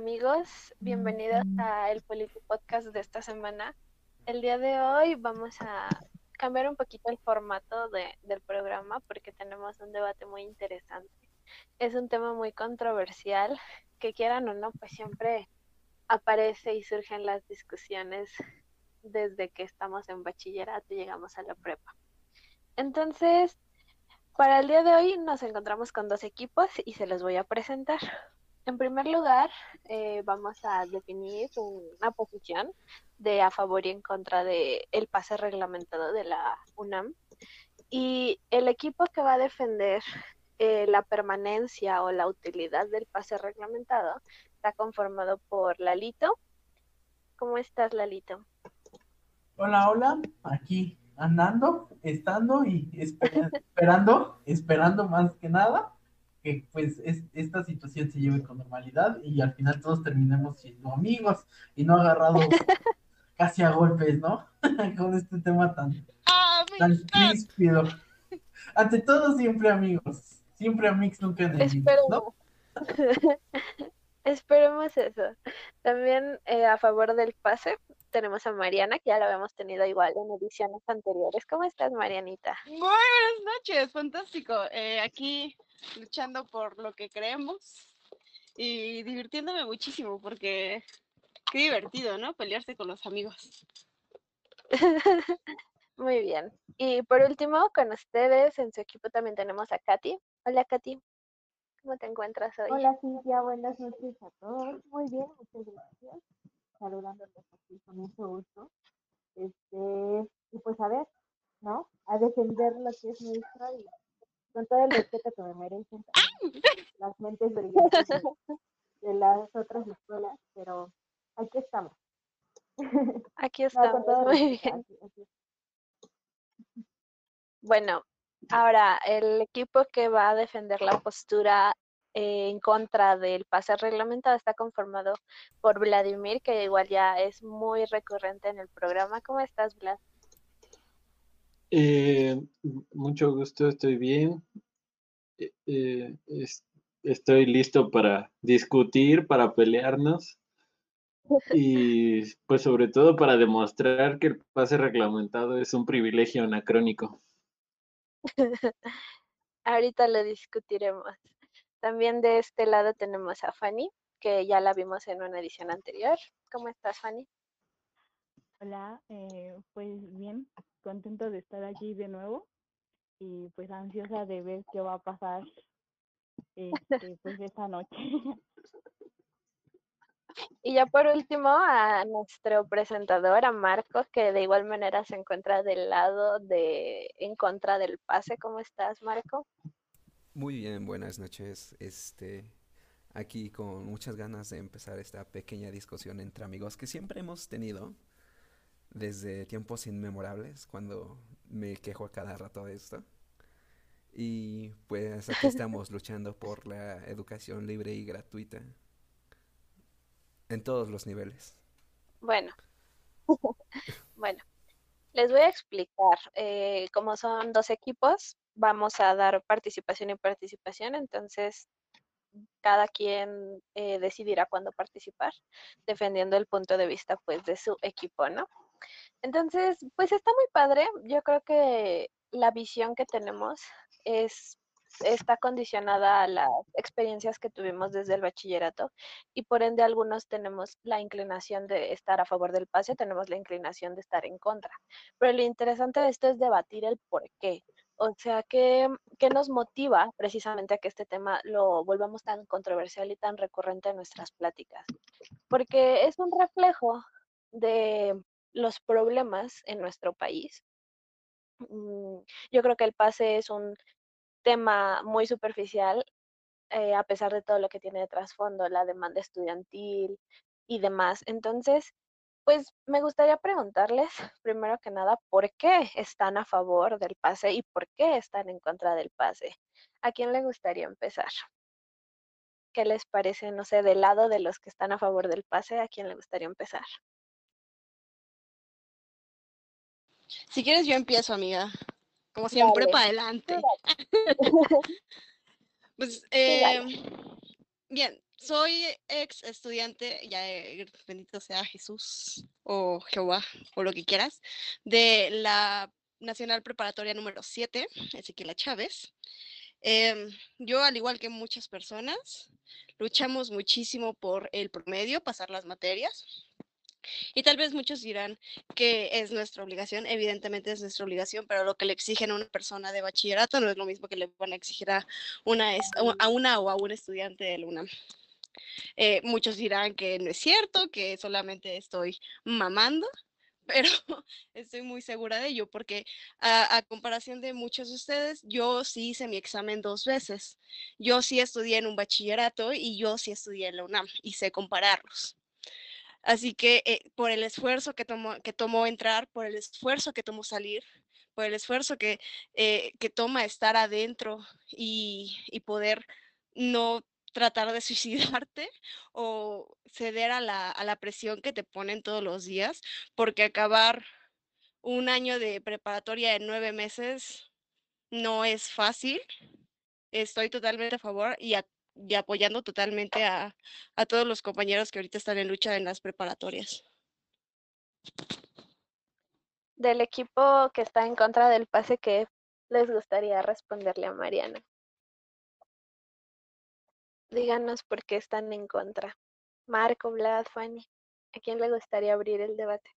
amigos, bienvenidos a el Podcast de esta semana. El día de hoy vamos a cambiar un poquito el formato de, del programa porque tenemos un debate muy interesante. Es un tema muy controversial, que quieran o no, pues siempre aparece y surgen las discusiones desde que estamos en bachillerato y llegamos a la prepa. Entonces, para el día de hoy nos encontramos con dos equipos y se los voy a presentar. En primer lugar, eh, vamos a definir una posición de a favor y en contra de el pase reglamentado de la UNAM. Y el equipo que va a defender eh, la permanencia o la utilidad del pase reglamentado está conformado por Lalito. ¿Cómo estás, Lalito? Hola, hola, aquí andando, estando y esperando, esperando más que nada que pues esta situación se lleve con normalidad y al final todos terminemos siendo amigos y no agarrados casi a golpes, ¿no? con este tema tan, tan críspido. Ante todo, siempre amigos. Siempre amigos, nunca enemigos, ¿no? Esperemos eso. También eh, a favor del pase tenemos a Mariana, que ya la habíamos tenido igual en ediciones anteriores. ¿Cómo estás, Marianita? buenas noches, fantástico. Eh, aquí luchando por lo que creemos y divirtiéndome muchísimo porque qué divertido, ¿no? Pelearse con los amigos. Muy bien. Y por último, con ustedes en su equipo también tenemos a Katy. Hola, Katy. ¿Cómo te encuentras hoy? Hola, Cintia. Buenas noches a todos. Muy bien, muchas gracias. Saludándoles aquí con mucho gusto. Este, y pues a ver, ¿no? A defender lo que es nuestro y con todo el respeto que me merecen las mentes brillantes de, las otras escuelas, pero aquí estamos. Aquí estamos, muy bien. Bueno, ahora el equipo que va a defender la postura eh, en contra del pase reglamentado está conformado por Vladimir, que igual ya es muy recurrente en el programa. ¿Cómo estás, Vlad? Eh, mucho gusto, estoy bien. Eh, eh, estoy listo para discutir, para pelearnos y pues sobre todo para demostrar que el pase reglamentado es un privilegio anacrónico. Ahorita lo discutiremos. También de este lado tenemos a Fanny, que ya la vimos en una edición anterior. ¿Cómo estás, Fanny? Hola, pues bien, contento de estar aquí de nuevo y pues ansiosa de ver qué va a pasar este, pues esta noche. Y ya por último a nuestro presentador, a Marcos, que de igual manera se encuentra del lado de en contra del pase. ¿Cómo estás, Marco? Muy bien, buenas noches. Este aquí con muchas ganas de empezar esta pequeña discusión entre amigos que siempre hemos tenido desde tiempos inmemorables, cuando me quejo a cada rato de esto. Y pues aquí estamos luchando por la educación libre y gratuita en todos los niveles. Bueno, bueno, les voy a explicar. Eh, como son dos equipos, vamos a dar participación y participación, entonces cada quien eh, decidirá cuándo participar, defendiendo el punto de vista pues de su equipo, ¿no? Entonces, pues está muy padre. Yo creo que la visión que tenemos es está condicionada a las experiencias que tuvimos desde el bachillerato y por ende algunos tenemos la inclinación de estar a favor del pase, tenemos la inclinación de estar en contra. Pero lo interesante de esto es debatir el por qué. O sea, ¿qué, qué nos motiva precisamente a que este tema lo volvamos tan controversial y tan recurrente en nuestras pláticas? Porque es un reflejo de los problemas en nuestro país. Mm, yo creo que el pase es un tema muy superficial, eh, a pesar de todo lo que tiene de trasfondo, la demanda estudiantil y demás. Entonces, pues me gustaría preguntarles, primero que nada, ¿por qué están a favor del pase y por qué están en contra del pase? ¿A quién le gustaría empezar? ¿Qué les parece, no sé, del lado de los que están a favor del pase, a quién le gustaría empezar? Si quieres, yo empiezo, amiga. Como siempre, para adelante. pues, eh, bien, soy ex estudiante, ya eh, bendito sea Jesús o Jehová o lo que quieras, de la Nacional Preparatoria número 7, Ezequiela Chávez. Em, yo, al igual que muchas personas, luchamos muchísimo por el promedio, pasar las materias. Y tal vez muchos dirán que es nuestra obligación, evidentemente es nuestra obligación, pero lo que le exigen a una persona de bachillerato no es lo mismo que le van a exigir a una, a una o a un estudiante de la UNAM. Eh, muchos dirán que no es cierto, que solamente estoy mamando, pero estoy muy segura de ello porque a, comparación de muchos de ustedes, yo sí hice mi examen dos veces. Yo sí estudié en un bachillerato y yo sí estudié en la UNAM y sé compararlos. Así que eh, por el esfuerzo que tomó, que tomó entrar, por el esfuerzo que tomó salir, por el esfuerzo que, eh, que toma estar adentro y, y poder no tratar de suicidarte o ceder a la, a la presión que te ponen todos los días, porque acabar un año de preparatoria en nueve meses no es fácil. Estoy totalmente a favor y, apoyando totalmente a, a todos los compañeros que ahorita están en lucha en las preparatorias. Del equipo que está en contra del pase, ¿qué les gustaría responderle a Mariana? Díganos por qué están en contra. Marco, Vlad, Fanny, ¿a quién le gustaría abrir el debate?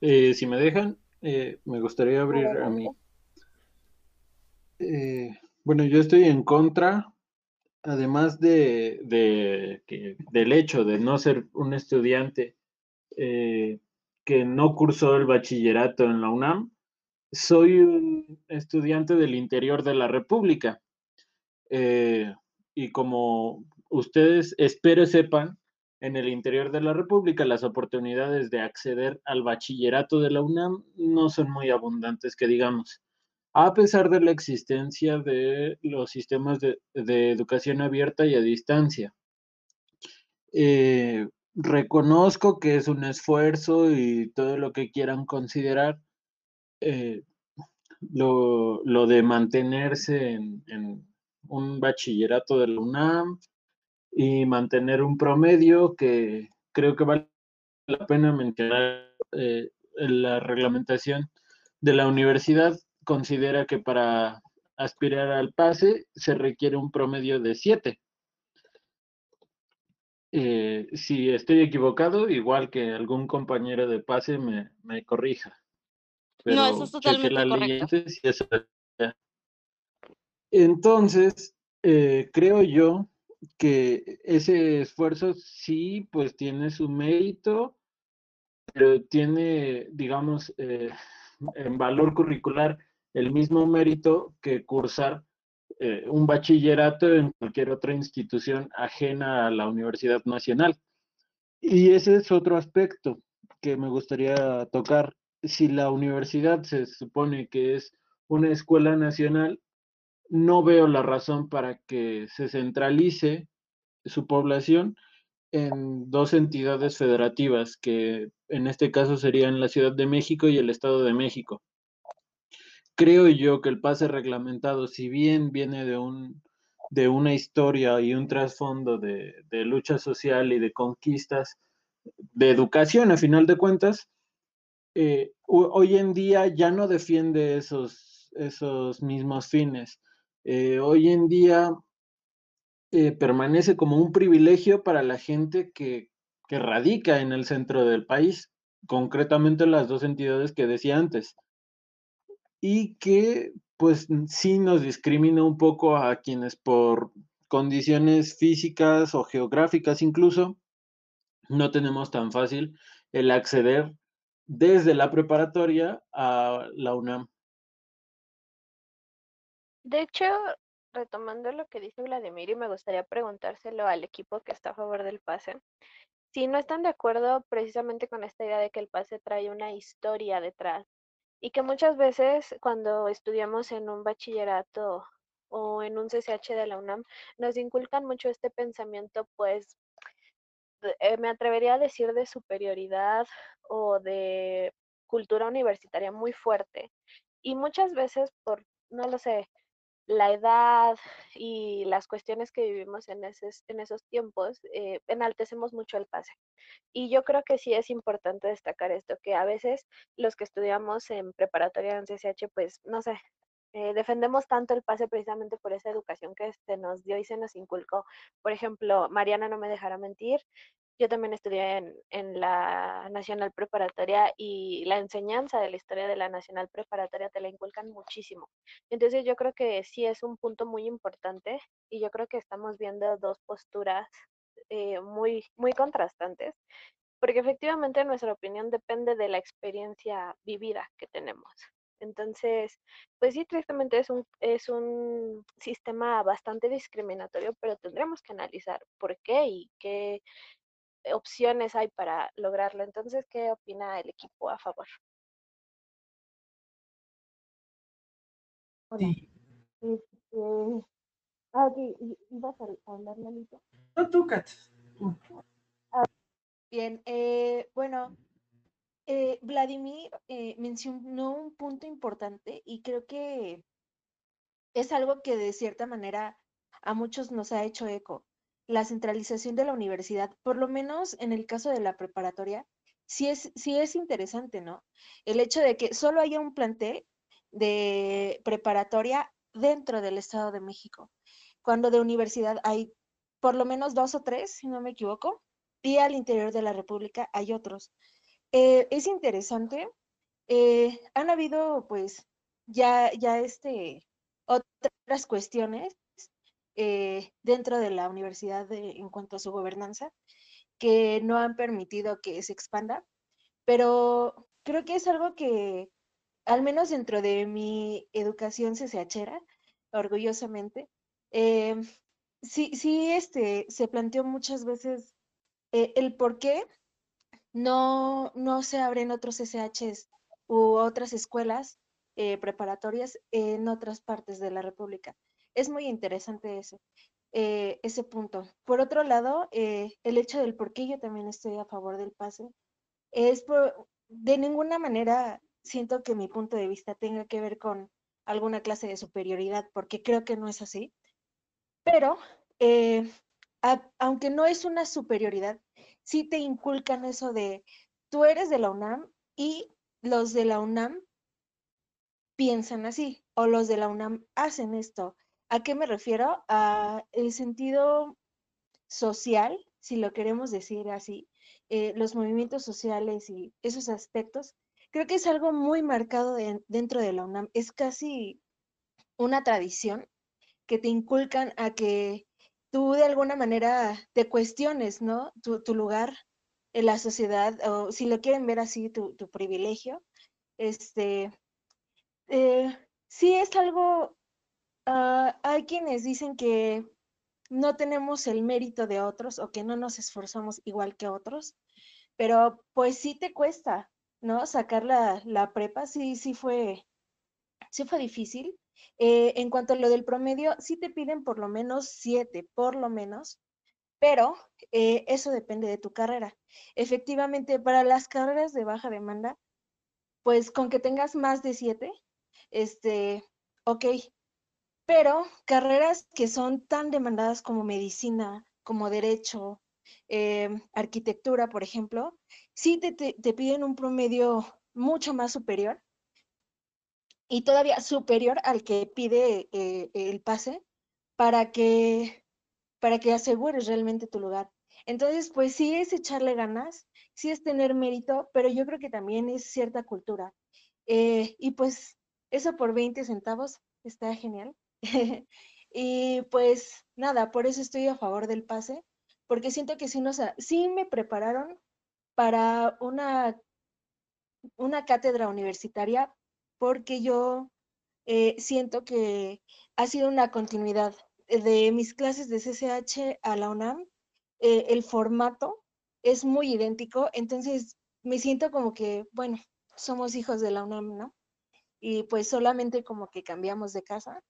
Eh, si me dejan, eh, me gustaría abrir a mí. Eh, bueno, yo estoy en contra, además de, del hecho de no ser un estudiante que no cursó el bachillerato en la UNAM, soy un estudiante del interior de la República. Eh, y como ustedes espero sepan, en el interior de la República las oportunidades de acceder al bachillerato de la UNAM no son muy abundantes, que digamos, a pesar de la existencia de los sistemas de, educación abierta y a distancia. Eh, reconozco que es un esfuerzo y todo lo que quieran considerar, eh, lo, de mantenerse en un bachillerato de la UNAM y mantener un promedio que creo que vale la pena mencionar. Eh, la reglamentación de la universidad considera que para aspirar al pase se requiere un promedio de 7. Eh, si estoy equivocado, igual que algún compañero de pase me, corrija. no, eso es totalmente correcto. Entonces, eh, creo yo que ese esfuerzo sí, pues tiene su mérito, pero tiene, digamos, eh, en valor curricular el mismo mérito que cursar eh, un bachillerato en cualquier otra institución ajena a la Universidad Nacional. Y ese es otro aspecto que me gustaría tocar. Si la universidad se supone que es una escuela nacional, no veo la razón para que se centralice su población en dos entidades federativas, que en este caso serían la Ciudad de México y el Estado de México. Creo yo que el pase reglamentado, si bien viene de, un, de una historia y un trasfondo de, lucha social y de conquistas, de educación a final de cuentas, eh, hoy en día ya no defiende esos, esos mismos fines. Eh, hoy en día eh, permanece como un privilegio para la gente que, que radica en el centro del país, concretamente las dos entidades que decía antes, y que pues sí nos discrimina un poco a quienes por condiciones físicas o geográficas incluso, no tenemos tan fácil el acceder desde la preparatoria a la UNAM. De hecho, retomando lo que dice Vladimir, y me gustaría preguntárselo al equipo que está a favor del pase, si no están de acuerdo precisamente con esta idea de que el pase trae una historia detrás y que muchas veces cuando estudiamos en un bachillerato o en un CCH de la UNAM, nos inculcan mucho este pensamiento, pues eh, me atrevería a decir de superioridad o de cultura universitaria muy fuerte. Y muchas veces por, no lo sé, la edad y las cuestiones que vivimos en esos, en esos tiempos, eh, enaltecemos mucho el pase. Y yo creo que sí es importante destacar esto, que a veces los que estudiamos en preparatoria en CCH, pues no sé, eh, defendemos tanto el pase precisamente por esa educación que se nos dio y se nos inculcó. Por ejemplo, Mariana no me dejará mentir, yo también estudié en, en, la Nacional Preparatoria y la enseñanza de la historia de la Nacional Preparatoria te la inculcan muchísimo. Entonces yo creo que sí es un punto muy importante y yo creo que estamos viendo dos posturas eh, muy, muy contrastantes, porque efectivamente nuestra opinión depende de la experiencia vivida que tenemos. Entonces, pues sí, tristemente es un, es un sistema bastante discriminatorio, pero tendremos que analizar por qué y qué, opciones hay para lograrlo. Entonces, ¿qué opina el equipo a favor? Hola. Este... Ah, ok. ¿Ibas a hablar, Lalito? No, tú, Kat. Ah, bien, eh, bueno, eh, Vladimir eh, mencionó un punto importante y creo que es algo que de cierta manera a muchos nos ha hecho eco la centralización de la universidad, por lo menos en el caso de la preparatoria, sí es, sí es interesante, ¿no? El hecho de que solo haya un plantel de preparatoria dentro del Estado de México, cuando de universidad hay por lo menos dos o tres, si no me equivoco, y al interior de la República hay otros. Eh, es interesante. Eh, han habido, pues, ya, ya este, otras cuestiones eh, dentro de la universidad en cuanto a su gobernanza, que no han permitido que se expanda, pero creo que es algo que, al menos dentro de mi educación CCHera, orgullosamente, eh, sí, sí este, se planteó muchas veces eh, el por qué no, no se abren otros SHs u otras escuelas preparatorias en otras partes de la República es muy interesante ese, eh, ese punto. Por otro lado, eh, el hecho del por qué yo también estoy a favor del pase es por, de ninguna manera siento que mi punto de vista tenga que ver con alguna clase de superioridad, porque creo que no es así. Pero, eh, aunque no es una superioridad, sí te inculcan eso de, tú eres de la UNAM y los de la UNAM piensan así, o los de la UNAM hacen esto, ¿A qué me refiero? A el sentido social, si lo queremos decir así, eh, los movimientos sociales y esos aspectos, creo que es algo muy marcado dentro de la UNAM. Es casi una tradición que te inculcan a que tú de alguna manera te cuestiones, ¿no? Tu, lugar en la sociedad, o si lo quieren ver así, tu, privilegio. Este, eh, sí es algo Ah, hay quienes dicen que no tenemos el mérito de otros o que no nos esforzamos igual que otros, pero pues sí te cuesta, ¿no? Sacar la, prepa, sí, sí fue, sí fue difícil. Eh, en cuanto a lo del promedio, sí te piden por lo menos siete, por lo menos, pero eh, eso depende de tu carrera. Efectivamente, para las carreras de baja demanda, pues con que tengas más de siete, este, ok, pero carreras que son tan demandadas como medicina, como derecho, em, arquitectura, por ejemplo, sí te, piden un promedio mucho más superior y todavía superior al que pide eh, el pase para que, para que asegures realmente tu lugar. Entonces, pues sí es echarle ganas, sí es tener mérito, pero yo creo que también es cierta cultura. Eh, y pues eso por 20 centavos está genial. y pues nada, por eso estoy a favor del pase, porque siento que sí, nos, sí me prepararon para una, una cátedra universitaria, porque yo eh, siento que ha sido una continuidad de mis clases de CCH a la UNAM. Eh, el formato es muy idéntico, entonces me siento como que, bueno, somos hijos de la UNAM, ¿no? Y pues solamente como que cambiamos de casa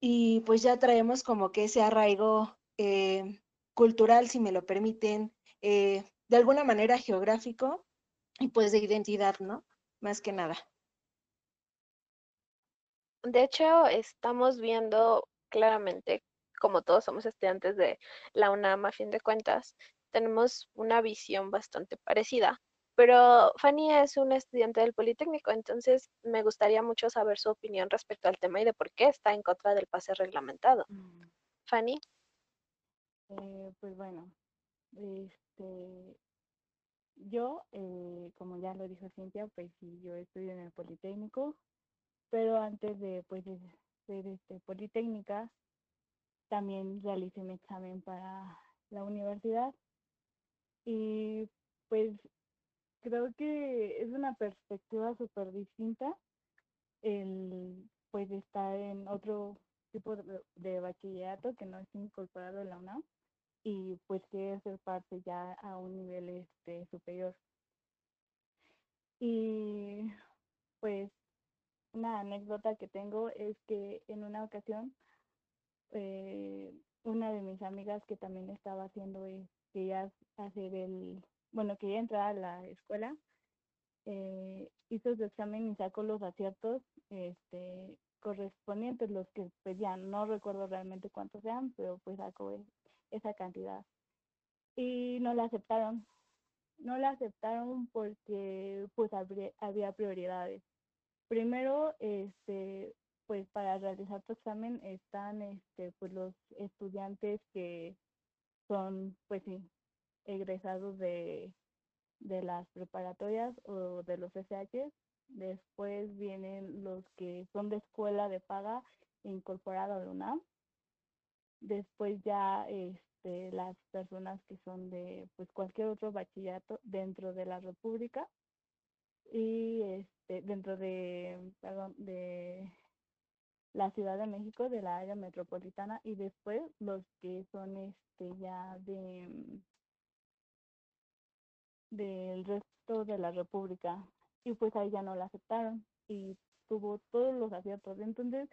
y pues ya traemos como que ese arraigo eh, cultural, si me lo permiten, eh, de alguna manera geográfico y pues de identidad, ¿no? Más que nada. De hecho, estamos viendo claramente, como todos somos estudiantes de la UNAM a fin de cuentas, tenemos una visión bastante parecida. Pero Fanny es una estudiante del Politécnico, entonces me gustaría mucho saber su opinión respecto al tema y de por qué está en contra del pase reglamentado. Mm, Fanny, eh, pues bueno, este, yo, eh, como ya lo dijo Cintia, pues sí, yo estudio en el Politécnico, pero antes de pues de ser este, Politécnica, también realicé mi examen para la universidad y pues creo que es una perspectiva súper distinta el pues estar en otro tipo de, bachillerato que no es incorporado en la UNAM y pues quiere ser parte ya a un nivel este superior. Y pues una anécdota que tengo es que en una ocasión eh, una de mis amigas que también estaba haciendo es quería hacer el, bueno, quería entrar a la escuela, eh, hizo su examen y sacó los aciertos este, correspondientes, los que pues ya no recuerdo realmente cuántos sean, pero pues sacó e- esa cantidad. Y no la aceptaron. No la aceptaron porque pues había prioridades. Primero, este, pues para realizar tu examen están este, pues los estudiantes que son pues sí, egresados de, de las preparatorias o de los SH. Después vienen los que son de escuela de paga incorporado a UNAM. Después ya este, las personas que son de pues cualquier otro bachillerato dentro de la República y este, dentro de, perdón, de la Ciudad de México, de la área metropolitana, y después los que son este ya de del resto de la República. Y pues ahí ya no la aceptaron y tuvo todos los aciertos. Entonces,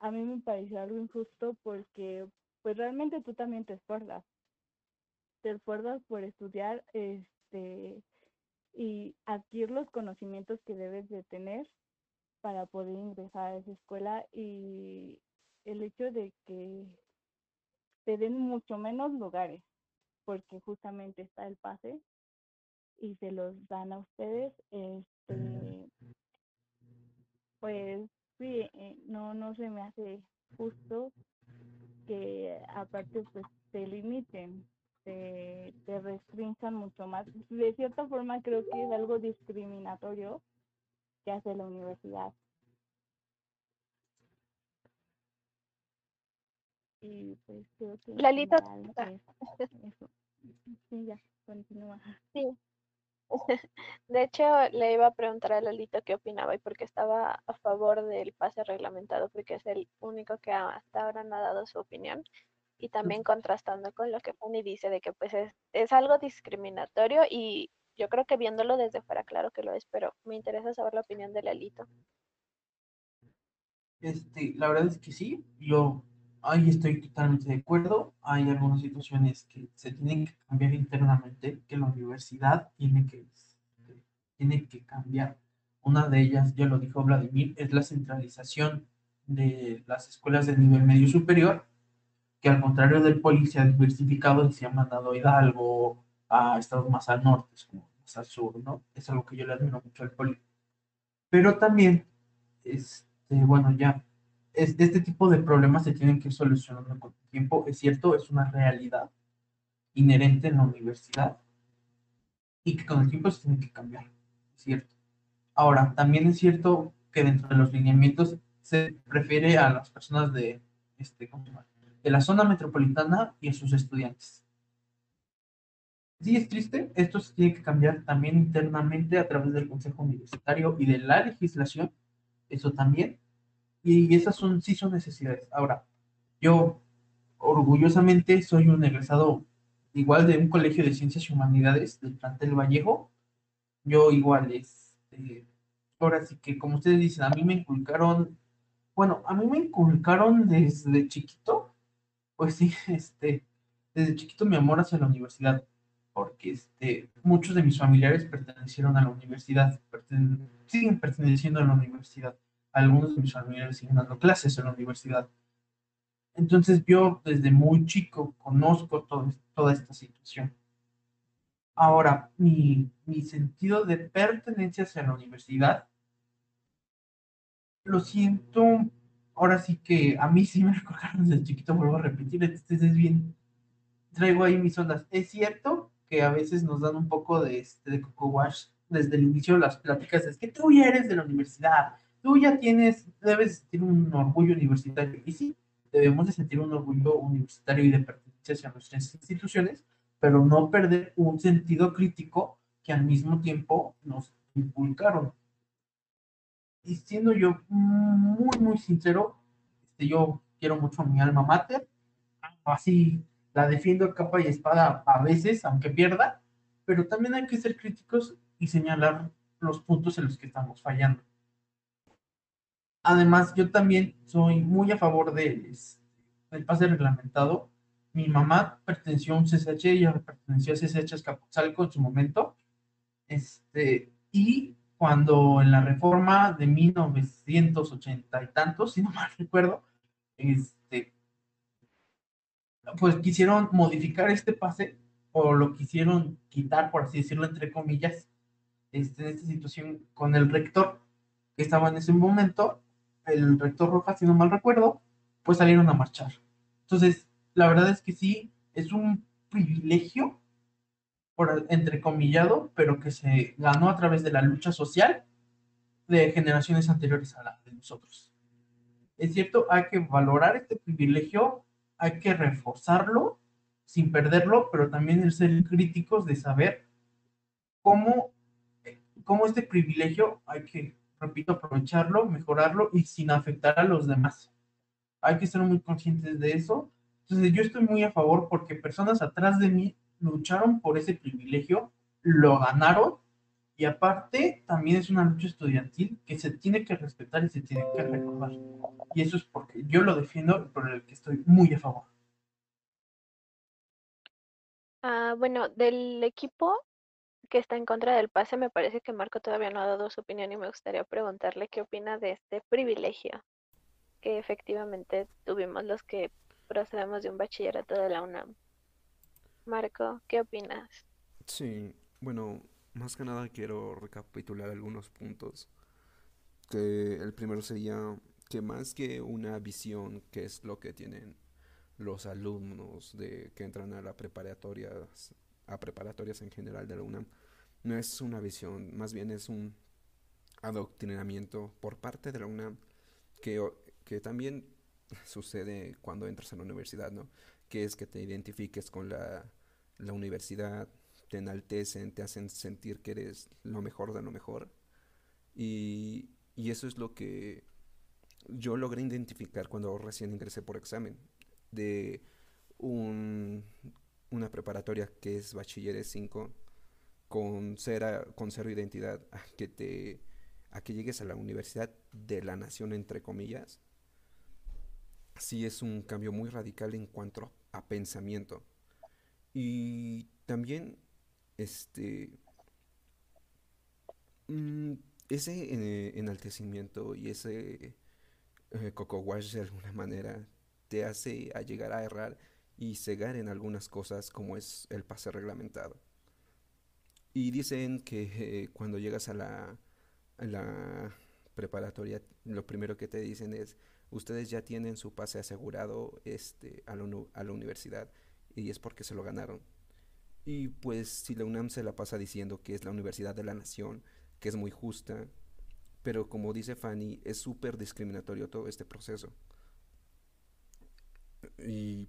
a mí me pareció algo injusto porque pues realmente tú también te esfuerzas. Te esfuerzas por estudiar este y adquirir los conocimientos que debes de tener para poder ingresar a esa escuela y el hecho de que te den mucho menos lugares, porque justamente está el pase y se los dan a ustedes, este, pues sí, eh, no, no se me hace justo que aparte pues te limiten, te, te restrinjan mucho más. De cierta forma creo que es algo discriminatorio que hace la universidad. Y pues creo que Lalita, es eso. Sí, ya, continúa. sí. De hecho, le iba a preguntar a Lalito qué opinaba y por qué estaba a favor del pase reglamentado, porque es el único que hasta ahora no ha dado su opinión. Y también contrastando con lo que Fanny dice de que pues es, es algo discriminatorio y yo creo que viéndolo desde fuera, claro que lo es, pero me interesa saber la opinión de Lalito. Este, la verdad es que sí, yo ahí estoy totalmente de acuerdo. Hay algunas situaciones que se tienen que cambiar internamente, que la universidad tiene que, tiene que cambiar. Una de ellas, ya lo dijo Vladimir, es la centralización de las escuelas de nivel medio superior, que al contrario del poli se ha diversificado y se ha mandado a Hidalgo, a estados más al norte, como más al sur, ¿no? Es algo que yo le admiro mucho al poli. Pero también, este, bueno, ya es- este tipo de problemas se tienen que ir solucionando con el tiempo. Es cierto, es una realidad inherente en la universidad y que con el tiempo se tiene que cambiar. Es cierto. Ahora, también es cierto que dentro de los lineamientos se refiere a las personas de, este, de la zona metropolitana y a sus estudiantes. Sí, es triste, esto se tiene que cambiar también internamente a través del Consejo Universitario y de la legislación, eso también, y esas son, sí son necesidades. Ahora, yo orgullosamente soy un egresado igual de un colegio de ciencias y humanidades del plantel Vallejo. Yo igual, este, ahora sí que como ustedes dicen, a mí me inculcaron, bueno, a mí me inculcaron desde chiquito, pues sí, este, desde chiquito mi amor hacia la universidad, porque este, muchos de mis familiares pertenecieron a la universidad, siguen perteneciendo a la universidad. Algunos de mis familiares siguen dando clases en la universidad. Entonces yo desde muy chico conozco toda esta situación. Ahora, mi, mi sentido de pertenencia hacia la universidad, lo siento, ahora sí que a mí sí me recordaron desde chiquito, vuelvo a repetir, entonces es bien, traigo ahí mis ondas. Es cierto que a veces nos dan un poco de, este, de coco wash desde el inicio de las pláticas, es que tú ya eres de la universidad, tú ya tienes, debes sentir un orgullo universitario. Y sí, debemos de sentir un orgullo universitario y de pertenencia hacia nuestras instituciones, pero no perder un sentido crítico que al mismo tiempo nos inculcaron. Y siendo yo muy, muy sincero, este, yo quiero mucho a mi alma mater, así la defiendo capa y espada a veces, aunque pierda, pero también hay que ser críticos y señalar los puntos en los que estamos fallando. Además, yo también soy muy a favor del, del pase reglamentado. Mi mamá perteneció a un CCH, ella perteneció a CCH Escapotzalco en su momento, este, y cuando en la reforma de 1980 y tantos, si no mal recuerdo, este, pues quisieron modificar este pase o lo quisieron quitar, por así decirlo, entre comillas, este, en esta situación con el rector que estaba en ese momento, el rector Rojas, si no mal recuerdo, pues salieron a marchar. Entonces, la verdad es que sí, es un privilegio, por entrecomillado, pero que se ganó a través de la lucha social de generaciones anteriores a la de nosotros. Es cierto, hay que valorar este privilegio, hay que reforzarlo sin perderlo, pero también el ser críticos de saber cómo, cómo este privilegio hay que, repito, aprovecharlo, mejorarlo y sin afectar a los demás. Hay que ser muy conscientes de eso entonces yo estoy muy a favor porque personas atrás de mí lucharon por ese privilegio, lo ganaron y aparte también es una lucha estudiantil que se tiene que respetar y se tiene que recordar. Y eso es porque yo lo defiendo y por el que estoy muy a favor. Ah, bueno, del equipo que está en contra del pase, me parece que Marco todavía no ha dado su opinión y me gustaría preguntarle qué opina de este privilegio que efectivamente tuvimos los que procedemos de un bachillerato de la UNAM. Marco, ¿qué opinas? Sí, bueno, más que nada quiero recapitular algunos puntos. Que el primero sería que más que una visión, que es lo que tienen los alumnos de que entran a la preparatoria, a preparatorias en general de la UNAM, no es una visión, más bien es un adoctrinamiento por parte de la UNAM que, que también sucede cuando entras a la universidad, ¿no? Que es que te identifiques con la, la universidad, te enaltecen, te hacen sentir que eres lo mejor de lo mejor. Y, y eso es lo que yo logré identificar cuando recién ingresé por examen de un, una preparatoria que es bachilleres 5 con cero, con cero identidad a que te que llegues a la universidad de la nación entre comillas sí es un cambio muy radical en cuanto a pensamiento. Y también, este, mm, ese eh, enaltecimiento y ese eh, coco wash de alguna manera te hace a llegar a errar y cegar en algunas cosas como es el pase reglamentado. Y dicen que eh, cuando llegas a la, preparatoria, lo primero que te dicen es, ustedes ya tienen su pase asegurado este, a, la, a la universidad y es porque se lo ganaron. Y pues si la UNAM se la pasa diciendo que es la Universidad de la Nación, que es muy justa, pero como dice Fanny, es súper discriminatorio todo este proceso. Y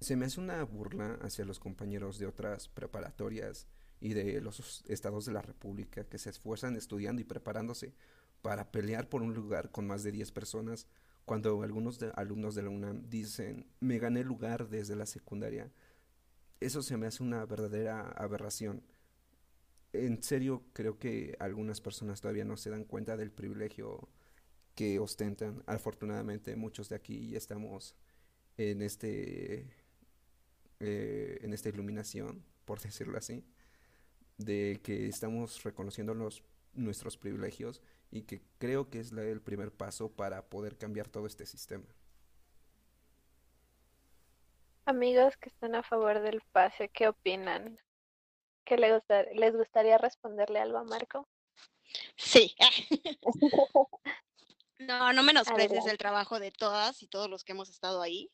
se me hace una burla hacia los compañeros de otras preparatorias y de los estados de la República que se esfuerzan estudiando y preparándose para pelear por un lugar con más de 10 personas, cuando algunos alumnos de la UNAM dicen, me gané lugar desde la secundaria. Eso se me hace una verdadera aberración. En serio, creo que algunas personas todavía no se dan cuenta del privilegio que ostentan. Afortunadamente, muchos de aquí ya estamos en este eh, en esta iluminación, por decirlo así, de que estamos reconociendo los, nuestros privilegios y que creo que es la- el primer paso para poder cambiar todo este sistema. Amigos que están a favor del pase, ¿qué opinan? ¿Qué le gusta- les gustaría responderle algo a Marco? Sí. No, no menosprecies el trabajo de todas y todos los que hemos estado ahí,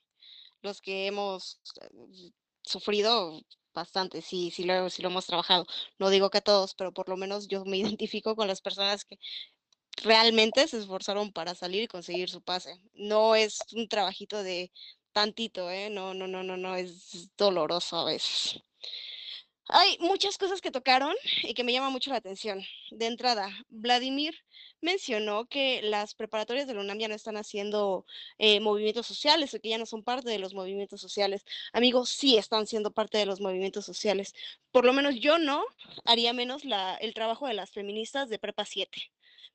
los que hemos eh, sufrido bastante, sí, sí lo, sí lo hemos trabajado. No digo que todos, pero por lo menos yo me identifico con las personas que realmente se esforzaron para salir y conseguir su pase. No es un trabajito de tantito, ¿eh? No, no, no, no, no, es doloroso a veces. Hay muchas cosas que tocaron y que me llama mucho la atención. De entrada, Vladimir mencionó que las preparatorias de la UNAM ya no están haciendo eh, movimientos sociales o que ya no son parte de los movimientos sociales. Amigos, sí están siendo parte de los movimientos sociales. Por lo menos yo no haría menos la, el trabajo de las feministas de Prepa 7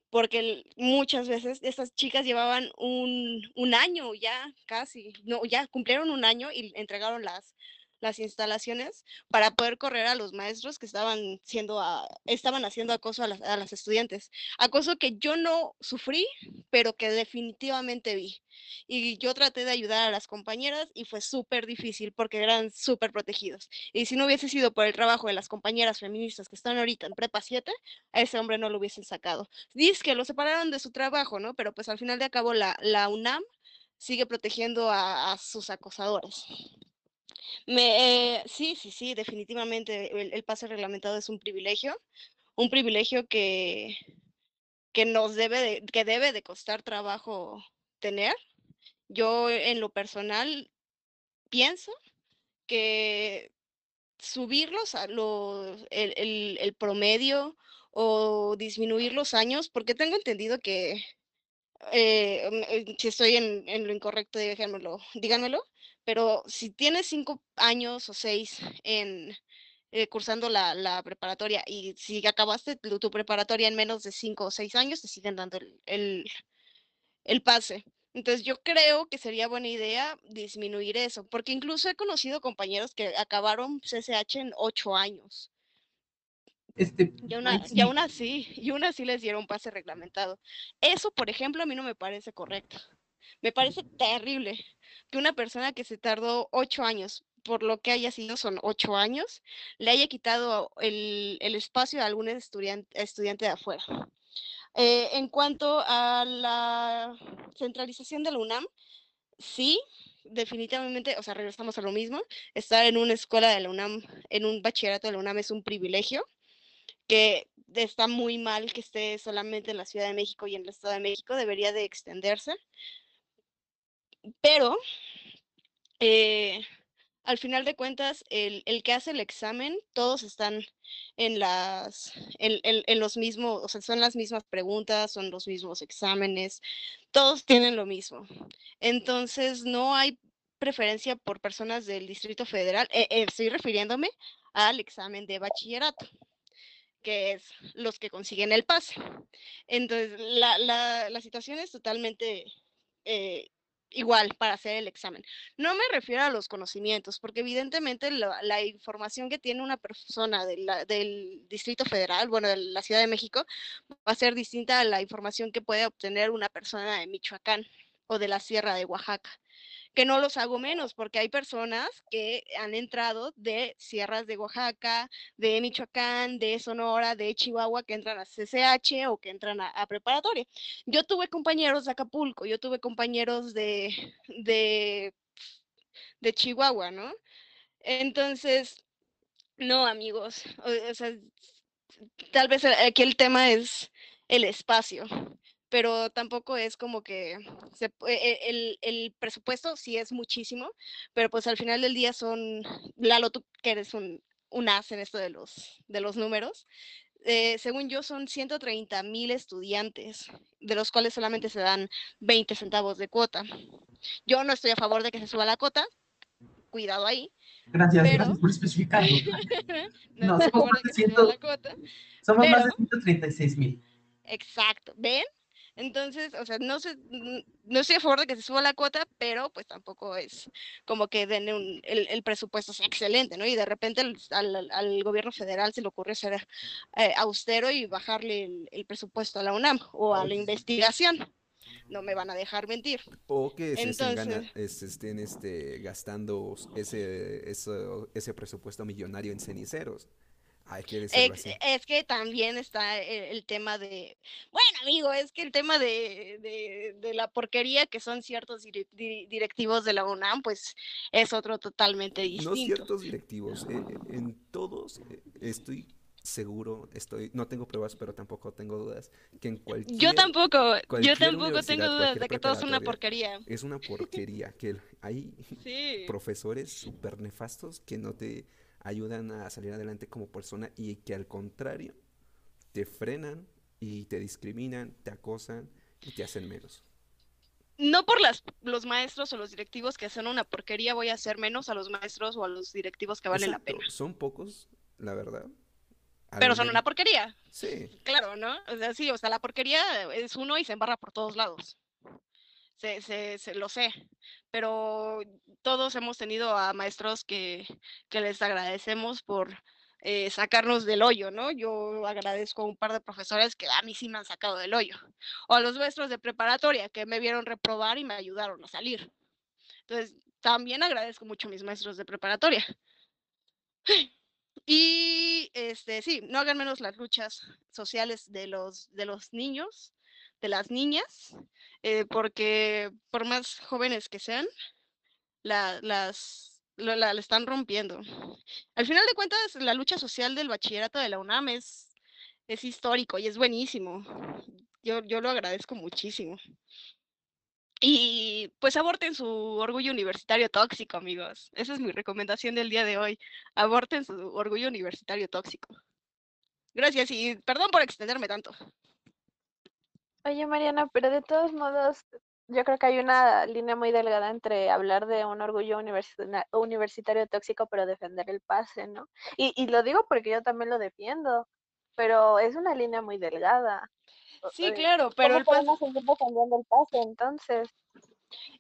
porque muchas veces estas chicas llevaban un, un año ya casi, no, ya cumplieron un año y entregaron las, las instalaciones para poder correr a los maestros que estaban siendo estaban haciendo acoso a las, a las estudiantes. Acoso que yo no sufrí, pero que definitivamente vi. Y yo traté de ayudar a las compañeras y fue súper difícil porque eran súper protegidos. Y si no hubiese sido por el trabajo de las compañeras feministas que están ahorita en prepa 7, a ese hombre no lo hubiesen sacado. Dice que lo separaron de su trabajo, ¿no? Pero pues al final de cabo la, la UNAM sigue protegiendo a sus acosadores. Me, eh, sí, sí, sí, definitivamente el, pase reglamentado es un privilegio, un privilegio que, que nos debe de, que debe de costar trabajo tener. Yo en lo personal pienso que subirlos a el, el- el promedio o disminuir los años, porque tengo entendido que eh, mm, eh, si estoy en, en lo incorrecto, díganmelo, díganmelo, pero si tienes cinco años o seis en eh, cursando la, la preparatoria y si acabaste tu, tu preparatoria en menos de cinco o seis años, te siguen dando el, el, el pase. Entonces yo creo que sería buena idea disminuir eso, porque incluso he conocido compañeros que acabaron CCH en ocho años. Este, Y aún, y aún así, y aún así les dieron pase reglamentado. Eso, por ejemplo, a mí no me parece correcto. Me parece terrible que una persona que se tardó ocho años, por lo que haya sido, son ocho años, le haya quitado el, el espacio a algún estudiante, estudiante de afuera. Eh, en cuanto a la centralización de la UNAM, sí, definitivamente, o sea, regresamos a lo mismo. Estar en una escuela de la UNAM, en un bachillerato de la UNAM es un privilegio que está muy mal que esté solamente en la Ciudad de México y en el Estado de México, debería de extenderse. Pero eh, al final de cuentas, el, el que hace el examen, todos están en las, en, en- en los mismos, o sea, son las mismas preguntas, son los mismos exámenes, todos tienen lo mismo. Entonces, no hay preferencia por personas del Distrito Federal. eh, eh, estoy refiriéndome al examen de bachillerato que es los que consiguen el pase. Entonces, la, la, la situación es totalmente eh, igual para hacer el examen. No me refiero a los conocimientos, porque evidentemente la, la información que tiene una persona de la- del Distrito Federal, bueno, de la Ciudad de México, va a ser distinta a la información que puede obtener una persona de Michoacán o de la Sierra de Oaxaca que no los hago menos, porque hay personas que han entrado de sierras de Oaxaca, de Michoacán, de Sonora, de Chihuahua, que entran a CCH o que entran a, preparatoria. Yo tuve compañeros de Acapulco, yo tuve compañeros de, de, de Chihuahua, ¿no? Entonces, no, amigos, o, o sea, tal vez aquí el tema es el espacio, pero tampoco es como que se e- e- el, el presupuesto sí es muchísimo, pero pues al final del día son, Lalo, tú que eres un, un as en esto de los, de los números, eh, según yo son 130 mil estudiantes, de los cuales solamente se dan 20 centavos de cuota. Yo no estoy a favor de que se suba la cuota, cuidado ahí, gracias, pero- gracias por especificarlo. no, somos más de de que se suba la 100. cuota. Somos más de Pero- 136 mil. Exacto, ¿ven? Entonces, o sea, no, sé, no estoy a favor de que se suba la cuota, pero pues tampoco es como que den un, el, el, presupuesto sea excelente, ¿no? Y de repente al, al, gobierno federal se le ocurre ser eh, austero y bajarle el, el, presupuesto a la UNAM o a la investigación. No me van a dejar mentir. O que se Entonces, estén, este, gastando ese, ese, ese presupuesto millonario en ceniceros. Es que también está el, tema de, bueno, amigo, es que el tema de, de, la porquería que son ciertos directivos de la UNAM, pues es otro totalmente distinto. No ciertos directivos, eh, eh, en todos eh, estoy seguro, estoy, no tengo pruebas, pero tampoco tengo dudas, que en cualquier... Yo tampoco, yo tampoco tengo dudas de que todo es una porquería. Es una porquería, que hay profesores súper nefastos que no te ayudan a salir adelante como persona y que al contrario te frenan y te discriminan, te acosan y te hacen menos. No por las, los maestros o los directivos que hacen una porquería voy a hacer menos a los maestros o a los directivos que valen la pena. Son pocos, la verdad. Pero son una porquería. Sí. Claro, ¿no? O sea, sí, o sea, la porquería es uno y se embarra por todos lados se, se, lo sé, pero todos hemos tenido a maestros que, que les agradecemos por eh, sacarnos del hoyo, ¿no? Yo agradezco a un par de profesores que a mí sí me han sacado del hoyo, o a los maestros de preparatoria que me vieron reprobar y me ayudaron a salir. Entonces, también agradezco mucho a mis maestros de preparatoria. Y este, sí, no hagan menos las luchas sociales de los, de los niños, de las niñas, eh, porque por más jóvenes que sean, la, las, la, están rompiendo. Al final de cuentas, la lucha social del bachillerato de la UNAM es, es histórico y es buenísimo. Yo, yo lo agradezco muchísimo. Y pues aborten su orgullo universitario tóxico, amigos. Esa es mi recomendación del día de hoy. Aborten su orgullo universitario tóxico. Gracias y perdón por extenderme tanto. Oye, Mariana, pero de todos modos, yo creo que hay una línea muy delgada entre hablar de un orgullo universitario tóxico, pero defender el pase, ¿no? Y, y lo digo porque yo también lo defiendo, pero es una línea muy delgada. Sí, eh, claro, pero el seguir defendiendo el pase entonces?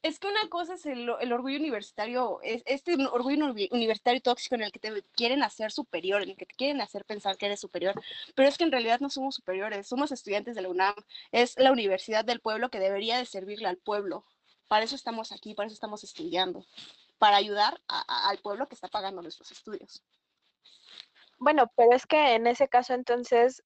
Es que una cosa es el, orgullo universitario, es este orgullo universitario tóxico en el que te quieren hacer superior, en el que te quieren hacer pensar que eres superior, pero es que en realidad no somos superiores, somos estudiantes de la UNAM, es la universidad del pueblo que debería de servirle al pueblo. Para eso estamos aquí, para eso estamos estudiando, para ayudar al pueblo que está pagando nuestros estudios. Bueno, pero es que en ese caso entonces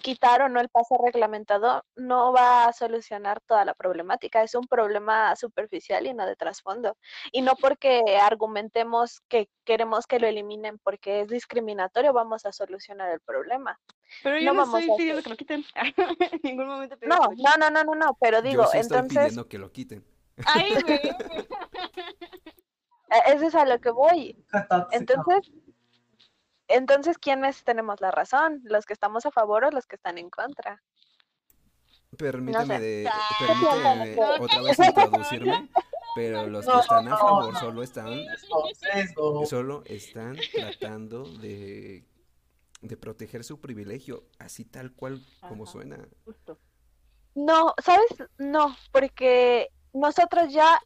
quitar o no el pase reglamentado no va a solucionar toda la problemática. Es un problema superficial y no de trasfondo. Y no porque argumentemos que queremos que lo eliminen porque es discriminatorio, vamos a solucionar el problema. Pero yo no, estoy pidiendo que lo quiten. en ningún momento no, no, no, no, no, no, pero digo, yo entonces. Estoy pidiendo que lo quiten. Ay, güey. E, eso es a lo que voy. Entonces, entonces, ¿quiénes tenemos la razón? ¿Los que estamos a favor o los que están en contra? Permíteme, de, permíteme otra vez introducirme, pero los que están a favor solo están, solo están tratando de, de proteger su privilegio, así tal cual como suena. No, ¿sabes? No, porque nosotros ya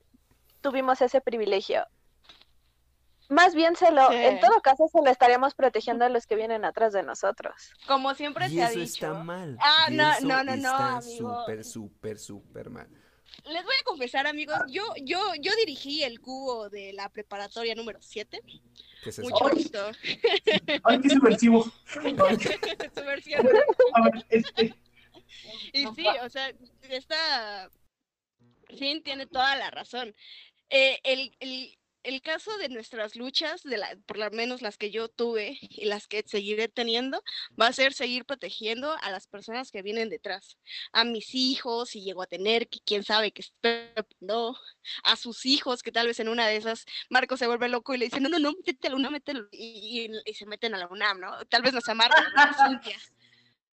tuvimos ese privilegio. Más bien se lo, en todo caso se lo estaríamos protegiendo a los que vienen atrás de nosotros. Como siempre se ha dicho. está mal. Ah, no, no, no, no, súper, súper, súper mal. Les voy a confesar, amigos, yo, yo, yo dirigí el cubo de la preparatoria número 7. ¿Qué es Mucho gusto. Ay, qué subversivo. subversivo. A ver, este. Y sí, o sea, esta Sin tiene toda la razón. Eh, el, el, el caso de nuestras luchas, de por lo menos las que yo tuve y las que seguiré teniendo, va a ser seguir protegiendo a las personas que vienen detrás, a mis hijos, si llego a tener, quién sabe que no, a sus hijos, que tal vez en una de esas Marco se vuelve loco y le dice, no, no, no, métete a la UNAM, mételo, y, se meten a la UNAM, ¿no? Tal vez nos amarran.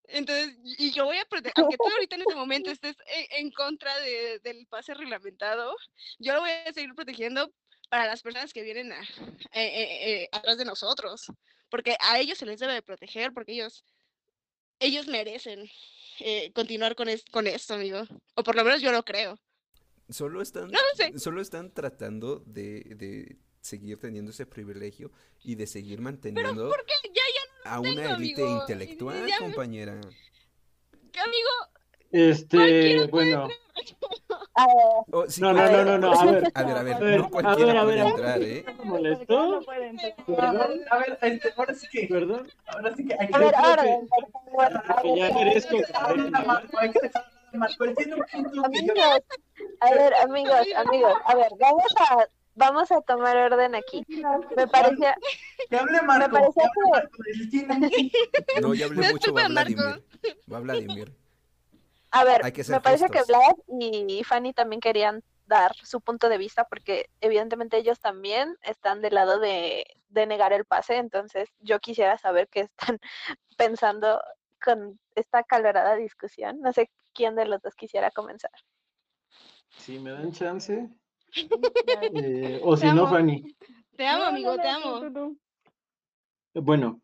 Entonces, y yo voy a proteger, aunque tú ahorita en este momento estés en, contra de, del pase reglamentado, yo lo voy a seguir protegiendo para las personas que vienen a, eh, eh, eh, atrás de nosotros, porque a ellos se les debe de proteger, porque ellos ellos merecen eh, continuar con, es- con esto, amigo. O por lo menos yo lo creo. Solo están, No lo sé. solo están tratando de, de seguir teniendo ese privilegio y de seguir manteniendo ¿Por qué? Ya, ya, a una élite intelectual, Ya- compañera. amigo, Este, bueno, ver, Oh, sí, no, no, no, no, no, a ver. A ver, a ver, A ver, no a cualquiera ver, a puede ver, a entrar. ¿eh? ¿Me No molestó? Perdón, a ver, este, ahora sí que, ¿Perdón? ahora sí que hay que a ver, creo que-. A ya ver, merezco hay que dejar a a punto amigos, a ver, amigos, amigos, a ver, vamos a, vamos a tomar orden aquí. Me parecía, que hable Marco, parecía que. No, ya hablé mucho, va de Marco. Vladimir. Va Vladimir. A ver, Hay que me parece que. Vlad y Fanny también querían dar su punto de vista porque evidentemente ellos también están del lado de, de negar el pase, entonces yo quisiera saber qué están pensando con esta calorada discusión. No sé quién de los dos quisiera comenzar. Si me dan chance. Eh, o si no. Fanny. te amo, amigo, te amo. Bueno,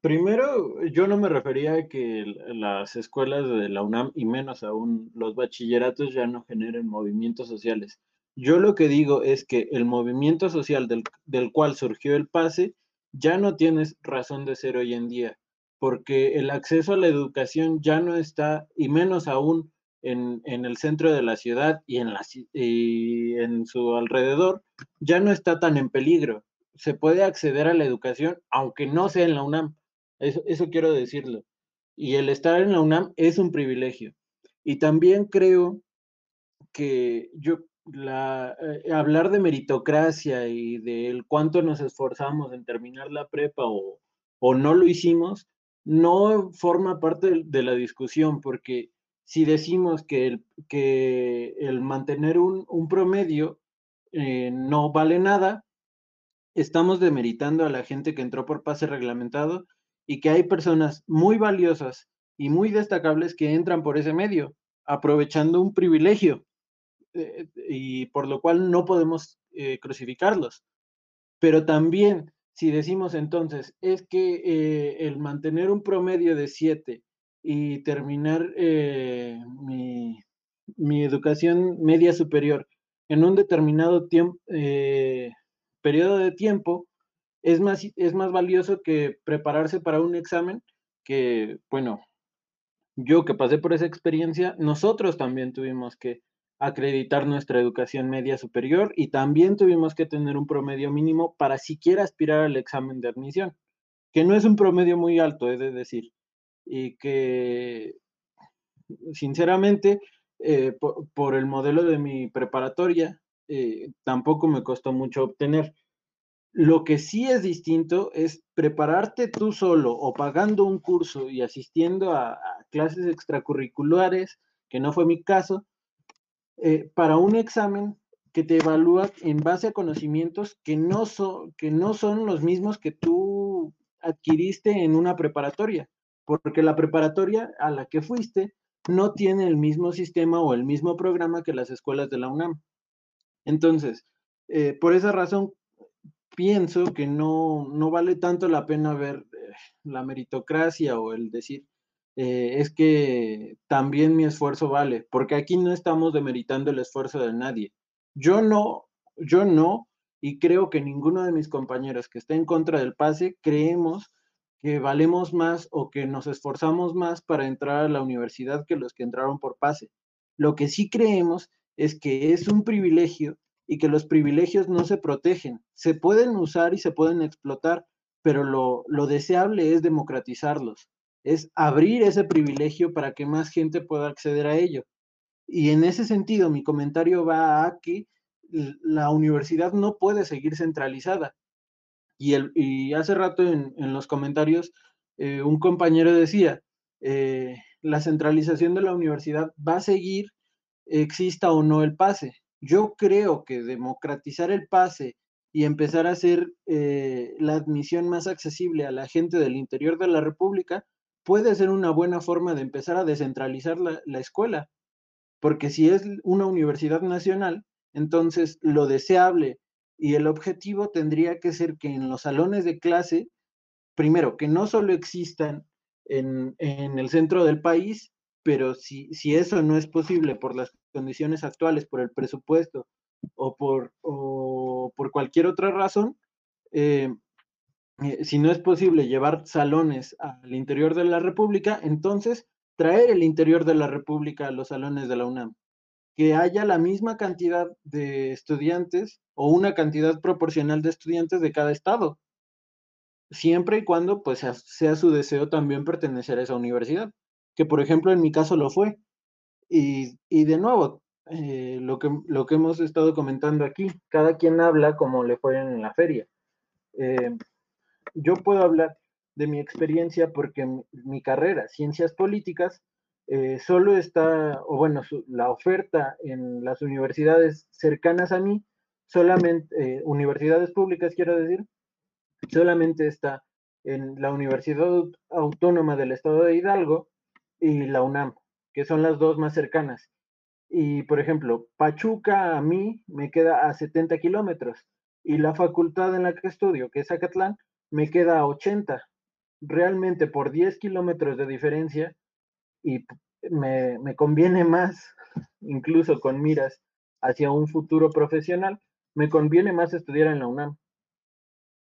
primero yo no me refería a que las escuelas de la UNAM y menos aún los bachilleratos ya no generen movimientos sociales. Yo lo que digo es que el movimiento social del, del cual surgió el pase ya no tiene razón de ser hoy en día, porque el acceso a la educación ya no está, y menos aún en, en el centro de la ciudad y en, la, y en su alrededor, ya no está tan en peligro se puede acceder a la educación, aunque no sea en la UNAM. Eso, eso quiero decirlo. Y el estar en la UNAM es un privilegio. Y también creo que yo, la, eh, hablar de meritocracia y del cuánto nos esforzamos en terminar la prepa o, o no lo hicimos, no forma parte de, de la discusión, porque si decimos que el, que el mantener un, un promedio eh, no vale nada, estamos demeritando a la gente que entró por pase reglamentado y que hay personas muy valiosas y muy destacables que entran por ese medio, aprovechando un privilegio eh, y por lo cual no podemos eh, crucificarlos. Pero también, si decimos entonces, es que eh, el mantener un promedio de 7 y terminar mi, mi educación media superior en un determinado tiempo, periodo de tiempo es más, es más valioso que prepararse para un examen que, bueno, yo que pasé por esa experiencia, nosotros también tuvimos que acreditar nuestra educación media superior y también tuvimos que tener un promedio mínimo para siquiera aspirar al examen de admisión, que no es un promedio muy alto, de decir, y que sinceramente eh, por, el modelo de mi preparatoria eh, tampoco me costó mucho obtener. Lo que sí es distinto es prepararte tú solo o pagando un curso y asistiendo a, clases extracurriculares, que no fue mi caso, eh, para un examen que te evalúa en base a conocimientos que no, so, que no son los mismos que tú adquiriste en una preparatoria, porque la preparatoria a la que fuiste no tiene el mismo sistema o el mismo programa que las escuelas de la UNAM. Entonces, eh, por esa razón, pienso que no, no vale tanto la pena ver eh, la meritocracia o el decir, eh, es que también mi esfuerzo vale, porque aquí no estamos demeritando el esfuerzo de nadie. Yo no, yo no, y creo que ninguno de mis compañeros que está en contra del pase creemos que valemos más o que nos esforzamos más para entrar a la universidad que los que entraron por pase. Lo que sí creemos es que es un privilegio y que los privilegios no se protegen. Se pueden usar y se pueden explotar, pero lo, lo deseable es democratizarlos, es abrir ese privilegio para que más gente pueda acceder a ello. Y en ese sentido, mi comentario va a que la universidad no puede seguir centralizada. Y, el, y hace rato en, en los comentarios, eh, un compañero decía, eh, la centralización de la universidad va a seguir, exista o no el pase. Yo creo que democratizar el pase y empezar a hacer eh, la admisión más accesible a la gente del interior de la República puede ser una buena forma de empezar a descentralizar la, la escuela. Porque si es una universidad nacional, entonces lo deseable y el objetivo tendría que ser que en los salones de clase, primero, que no solo existan en, en el centro del país, pero si, si eso no es posible por las condiciones actuales, por el presupuesto o por, o por cualquier otra razón, eh, eh, si no es posible llevar salones al interior de la República, entonces traer el interior de la República a los salones de la UNAM. Que haya la misma cantidad de estudiantes o una cantidad proporcional de estudiantes de cada estado, siempre y cuando pues sea, sea su deseo también pertenecer a esa universidad, que por ejemplo en mi caso lo fue. Y, y de nuevo, eh, lo, que, lo que hemos estado comentando aquí, cada quien habla como le fue en la feria. Eh, yo puedo hablar de mi experiencia porque mi, carrera, ciencias políticas, eh, solo está, o bueno, su, la oferta en las universidades cercanas a mí, solamente, eh, universidades públicas quiero decir, solamente está en la Universidad Autónoma del Estado de Hidalgo y la UNAM, que son las dos más cercanas. Y, por ejemplo, Pachuca a mí me queda a 70 kilómetros y la facultad en la que estudio, que es Acatlán, me queda a 80. Realmente por 10 kilómetros de diferencia y me, me, conviene más, incluso con miras hacia un futuro profesional, me conviene más estudiar en la UNAM.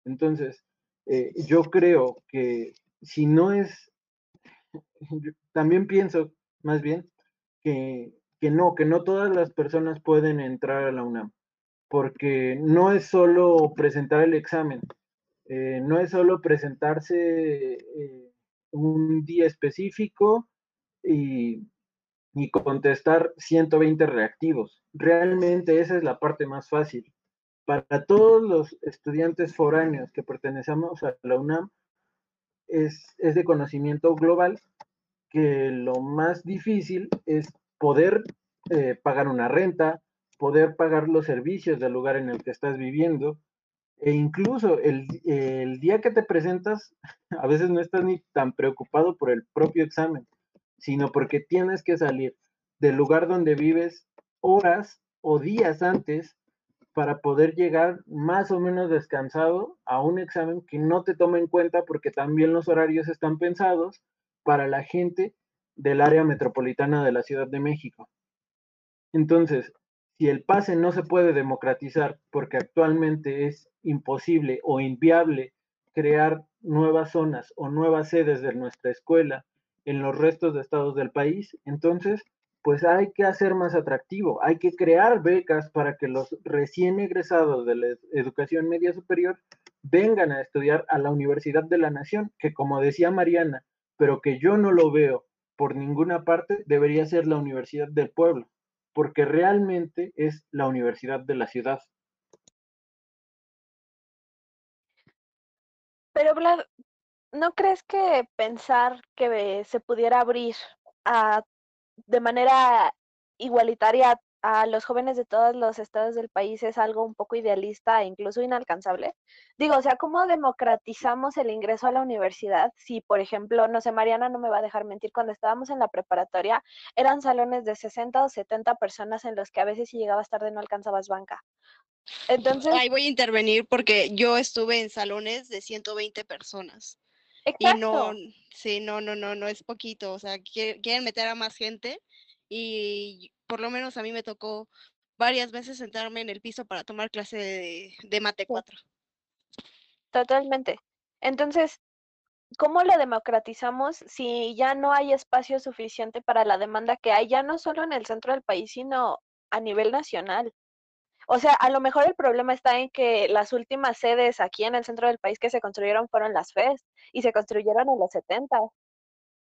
Entonces, eh, yo creo que si no es, también pienso más bien que, que no, que no todas las personas pueden entrar a la UNAM, porque no es solo presentar el examen, eh, no es solo presentarse eh, un día específico y, y, contestar 120 reactivos. Realmente esa es la parte más fácil. Para todos los estudiantes foráneos que pertenecemos a la UNAM, es, es de conocimiento global que lo más difícil es poder eh, pagar una renta, poder pagar los servicios del lugar en el que estás viviendo, e incluso el, el, día que te presentas, a veces no estás ni tan preocupado por el propio examen, sino porque tienes que salir del lugar donde vives horas o días antes para poder llegar más o menos descansado a un examen que no te toma en cuenta porque también los horarios están pensados para la gente del área metropolitana de la Ciudad de México. Entonces, si el pase no se puede democratizar porque actualmente es imposible o inviable crear nuevas zonas o nuevas sedes de nuestra escuela en los restos de estados del país, entonces, pues hay que hacer más atractivo, hay que crear becas para que los recién egresados de la educación media superior vengan a estudiar a la Universidad de la Nación, que como decía Mariana, pero que yo no lo veo por ninguna parte, debería ser la Universidad del Pueblo porque realmente es la universidad de la ciudad. Pero Vlad, ¿no crees que pensar que se pudiera abrir a, de manera igualitaria a los jóvenes de todos los estados del país es algo un poco idealista e incluso inalcanzable. Digo, o sea, ¿cómo democratizamos el ingreso a la universidad? Si, por ejemplo, no sé, Mariana no me va a dejar mentir, cuando estábamos en la preparatoria eran salones de 60 o 70 personas en los que a veces si llegabas tarde no alcanzabas banca. Entonces... Ahí voy a intervenir porque yo estuve en salones de 120 personas. Exacto. Y no, sí, no, no, no, no es poquito, o sea, quieren meter a más gente y por lo menos a mí me tocó varias veces sentarme en el piso para tomar clase de, de mate 4. Totalmente. Entonces, ¿cómo lo democratizamos si ya no hay espacio suficiente para la demanda que hay, ya no solo en el centro del país, sino a nivel nacional? O sea, a lo mejor el problema está en que las últimas sedes aquí en el centro del país que se construyeron fueron las FES y se construyeron en los 70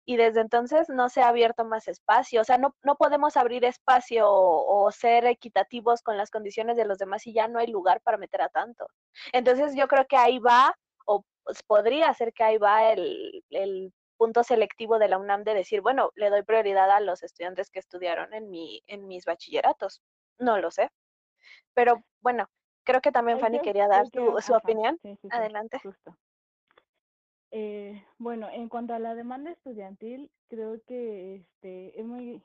y desde entonces no se ha abierto más espacio. O sea, no, no podemos abrir espacio o, ser equitativos con las condiciones de los demás y ya no hay lugar para meter a tanto. Entonces yo creo que ahí va, o pues, podría ser que ahí va el, el punto selectivo de la UNAM de decir, bueno, le doy prioridad a los estudiantes que estudiaron en, mi, en mis bachilleratos. No lo sé. Pero bueno, creo que también Fanny quería dar su, su opinión. Sí, sí, sí, Adelante. Justo. Eh, bueno, en cuanto a la demanda estudiantil, creo que este es muy,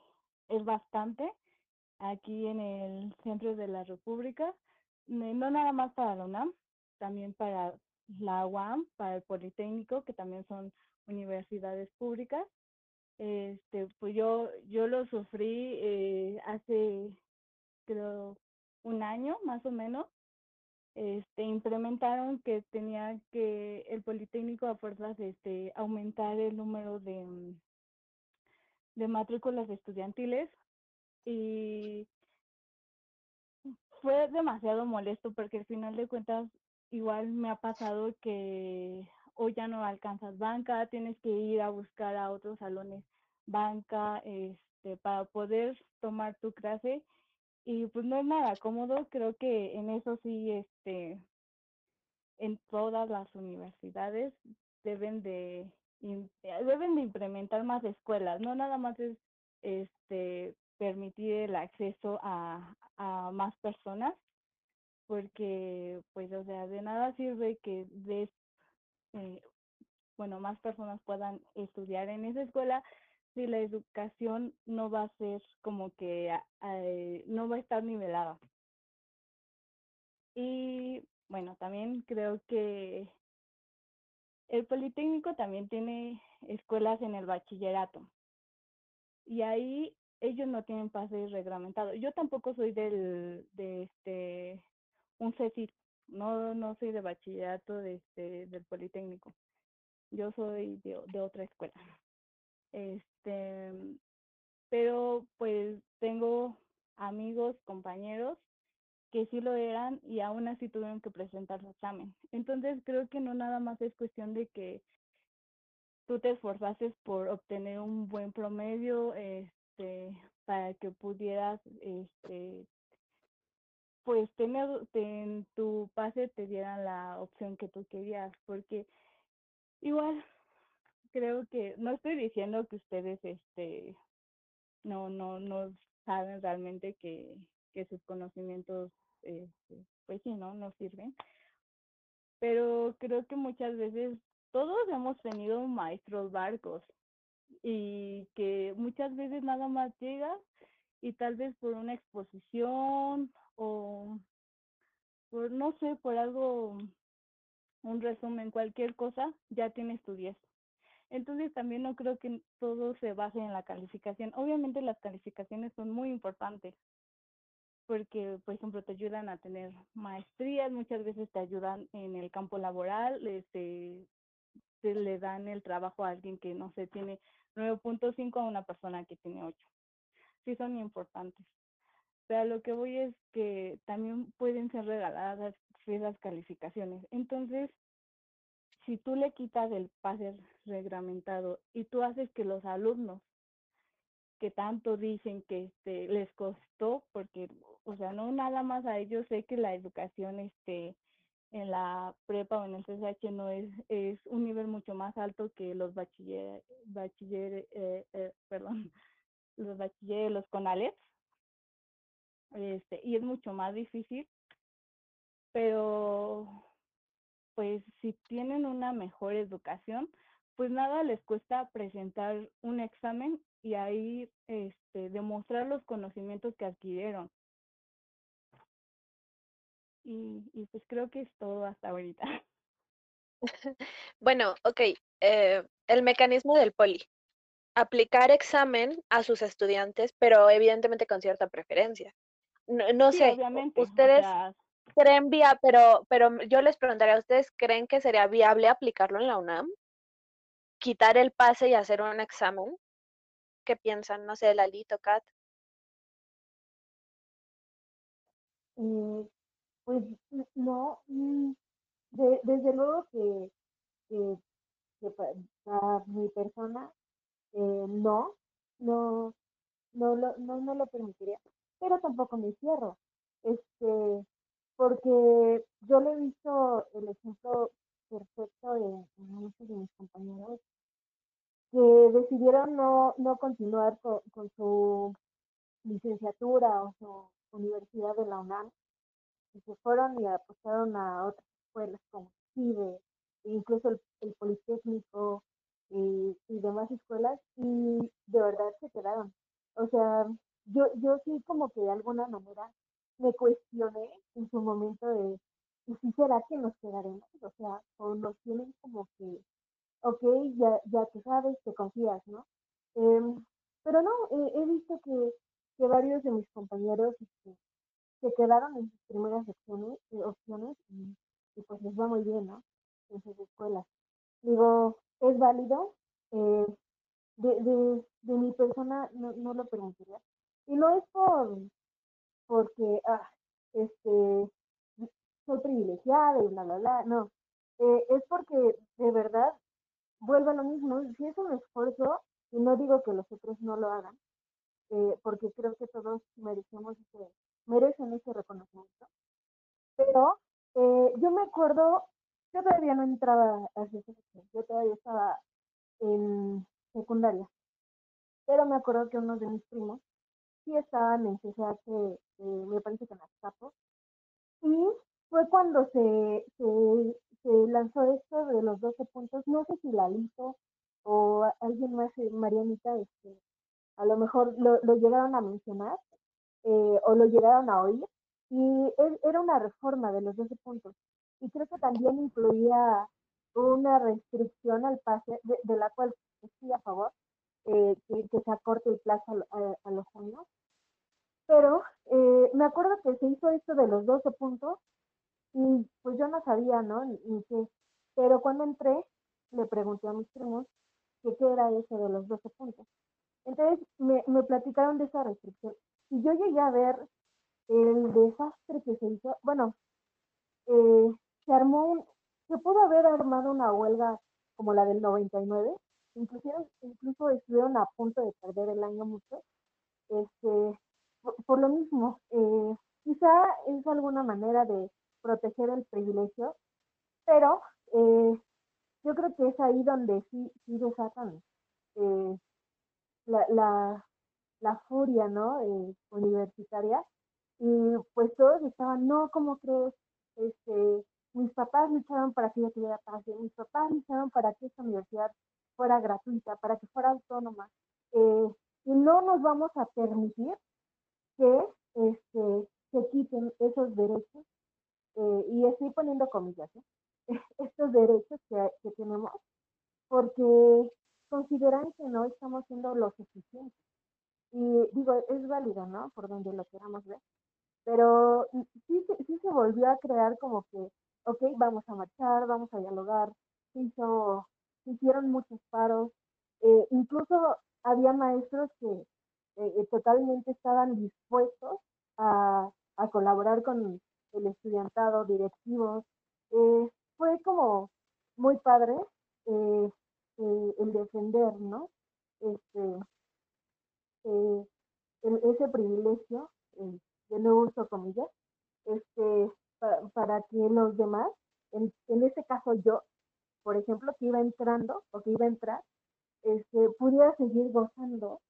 es bastante aquí en el centro de la República, no nada más para la UNAM, también para la UAM, para el Politécnico, que también son universidades públicas. Este, pues yo, yo lo sufrí eh, hace, creo, un año más o menos. Este, implementaron que tenía que el Politécnico a fuerzas este, aumentar el número de, mm, de matrículas estudiantiles y fue demasiado molesto porque al final de cuentas igual me ha pasado que hoy ya no alcanzas banca, tienes que ir a buscar a otros salones banca este, para poder tomar tu clase y pues no es nada cómodo, creo que en eso sí, este, en todas las universidades deben de deben de implementar más escuelas, no nada más es este permitir el acceso a, a más personas, porque pues o sea, de nada sirve que de eh, bueno, más personas puedan estudiar en esa escuela si la educación no va a ser como que eh, no va a estar nivelada. Y bueno, también creo que el Politécnico también tiene escuelas en el bachillerato. Y ahí ellos no tienen pase reglamentado. Yo tampoco soy del, de este, un CECIT, no, no soy de bachillerato de este, del Politécnico. Yo soy de otra escuela. Este, pero pues tengo amigos, compañeros que sí lo eran y aún así tuvieron que presentar su examen. Entonces creo que no nada más es cuestión de que tú te esforzases por obtener un buen promedio este para que pudieras este pues tener en tu pase te dieran la opción que tú querías porque igual creo que no estoy diciendo que ustedes este no no no saben realmente que, que sus conocimientos este, pues sí no no sirven. Pero creo que muchas veces todos hemos tenido maestros barcos y que muchas veces nada más llegas y tal vez por una exposición o por no sé por algo un resumen cualquier cosa ya tienes tu 10 entonces también no creo que todo se base en la calificación. Obviamente las calificaciones son muy importantes porque, por ejemplo, te ayudan a tener maestrías, muchas veces te ayudan en el campo laboral, este, te le dan el trabajo a alguien que, no sé, tiene 9.5 a una persona que tiene 8. Sí son importantes. Pero lo que voy es que también pueden ser regaladas esas calificaciones. Entonces, si tú le quitas el pase reglamentado y tú haces que los alumnos que tanto dicen que este les costó porque o sea no nada más a ellos sé que la educación este en la prepa o en el CSH no es es un nivel mucho más alto que los bachiller bachiller eh, eh, los bachilleres los conales este y es mucho más difícil pero pues si tienen una mejor educación, pues nada les cuesta presentar un examen y ahí este, demostrar los conocimientos que adquirieron. Y, y pues creo que es todo hasta ahorita. Bueno, ok. eh, el mecanismo del poli. Aplicar examen a sus estudiantes, pero evidentemente con cierta preferencia. No, no Sí, sé, o ustedes sea, creen vía, pero, pero yo les preguntaría, ¿ustedes creen que sería viable aplicarlo en la UNAM? Quitar el pase y hacer un examen. ¿Qué piensan? No sé, Lalito, Kat. Eh, pues no, mm, de- desde luego que, que, que pa- para mi persona eh, no, no, no lo, no, no lo permitiría, pero tampoco me cierro, este, porque yo le he visto el ejemplo perfecto en, en muchos de mis compañeros que decidieron no, no continuar con, con su licenciatura o su universidad de la UNAM y se fueron y apostaron a otras escuelas como CIDE, e incluso el, el Politécnico y, y demás escuelas, y de verdad se quedaron. O sea, yo, yo sí como que de alguna manera me cuestioné en su momento de, ¿y si será que nos quedaremos? O sea, o nos tienen como que ok, ya, ya te sabes, te confías, ¿no? Em, pero no, eh, he visto que, que varios de mis compañeros este, se quedaron en sus primeras opciones, eh, opciones y, pues les va muy bien, ¿no? En sus escuelas. Digo, es válido, eh, de, de, de mi persona no, no lo permitiría. Y no es por, porque, ah, este, soy privilegiada y bla, bla, bla, no. Eh, es porque de verdad vuelve a lo mismo. Si es un esfuerzo, y no digo que los otros no lo hagan, eh, porque creo que todos merecemos ese, merecen ese reconocimiento. Pero eh, yo me acuerdo, yo todavía no entraba a ese yo todavía estaba en secundaria, pero me acuerdo que unos de mis primos sí estaban en CCH, eh, me parece que en Azcapo, y fue cuando se, se, se lanzó esto de los 12 puntos, no sé si Lalito o alguien más, eh, Marianita, este, a lo mejor lo, lo llegaron a mencionar eh, o lo llegaron a oír, y es- era una reforma de los 12 puntos. Y creo que también incluía una restricción al pase, de, de la cual estoy a favor, eh, que, se acorte el plazo a, a- a los junio. Pero eh, me acuerdo que se hizo esto de los 12 puntos y pues yo no sabía, ¿no? Ni, ni qué. Pero cuando entré, le pregunté a mis primos que qué era eso de los 12 puntos. Entonces me, me platicaron de esa restricción. Y yo llegué a ver el desastre que se hizo. Bueno, eh, se armó un, se pudo haber armado una huelga como la del 99. Inclusive, incluso estuvieron a punto de perder el año mucho. Este, por, lo mismo, eh, quizá es alguna manera de proteger el privilegio, pero eh, yo creo que es ahí donde sí, sí desatan eh, la, la, furia, ¿no? Universitaria. Y pues todos estaban, no, ¿cómo crees? Este, mis papás lucharon para que yo tuviera pase, mis papás lucharon para que esta universidad fuera gratuita, para que fuera autónoma. Eh, y no nos vamos a permitir que este, se quiten esos derechos, eh, y estoy poniendo comillas, ¿eh? estos derechos que, que tenemos, porque consideran que no estamos siendo lo suficientes. Y digo, es válido, ¿no? Por donde lo queramos ver. Pero sí, sí se volvió a crear como que, ok, vamos a marchar, vamos a dialogar. Se hizo, hicieron muchos paros. eh, incluso había maestros que eh, eh, totalmente estaban dispuestos a, colaborar con el estudiantado, directivos. Fue como muy padre el defender, ¿no? Este, ese privilegio, de nuevo uso comillas, este, pa- para que los demás, en, en este caso yo, por ejemplo, que iba entrando o que iba a entrar, este, pudiera seguir gozando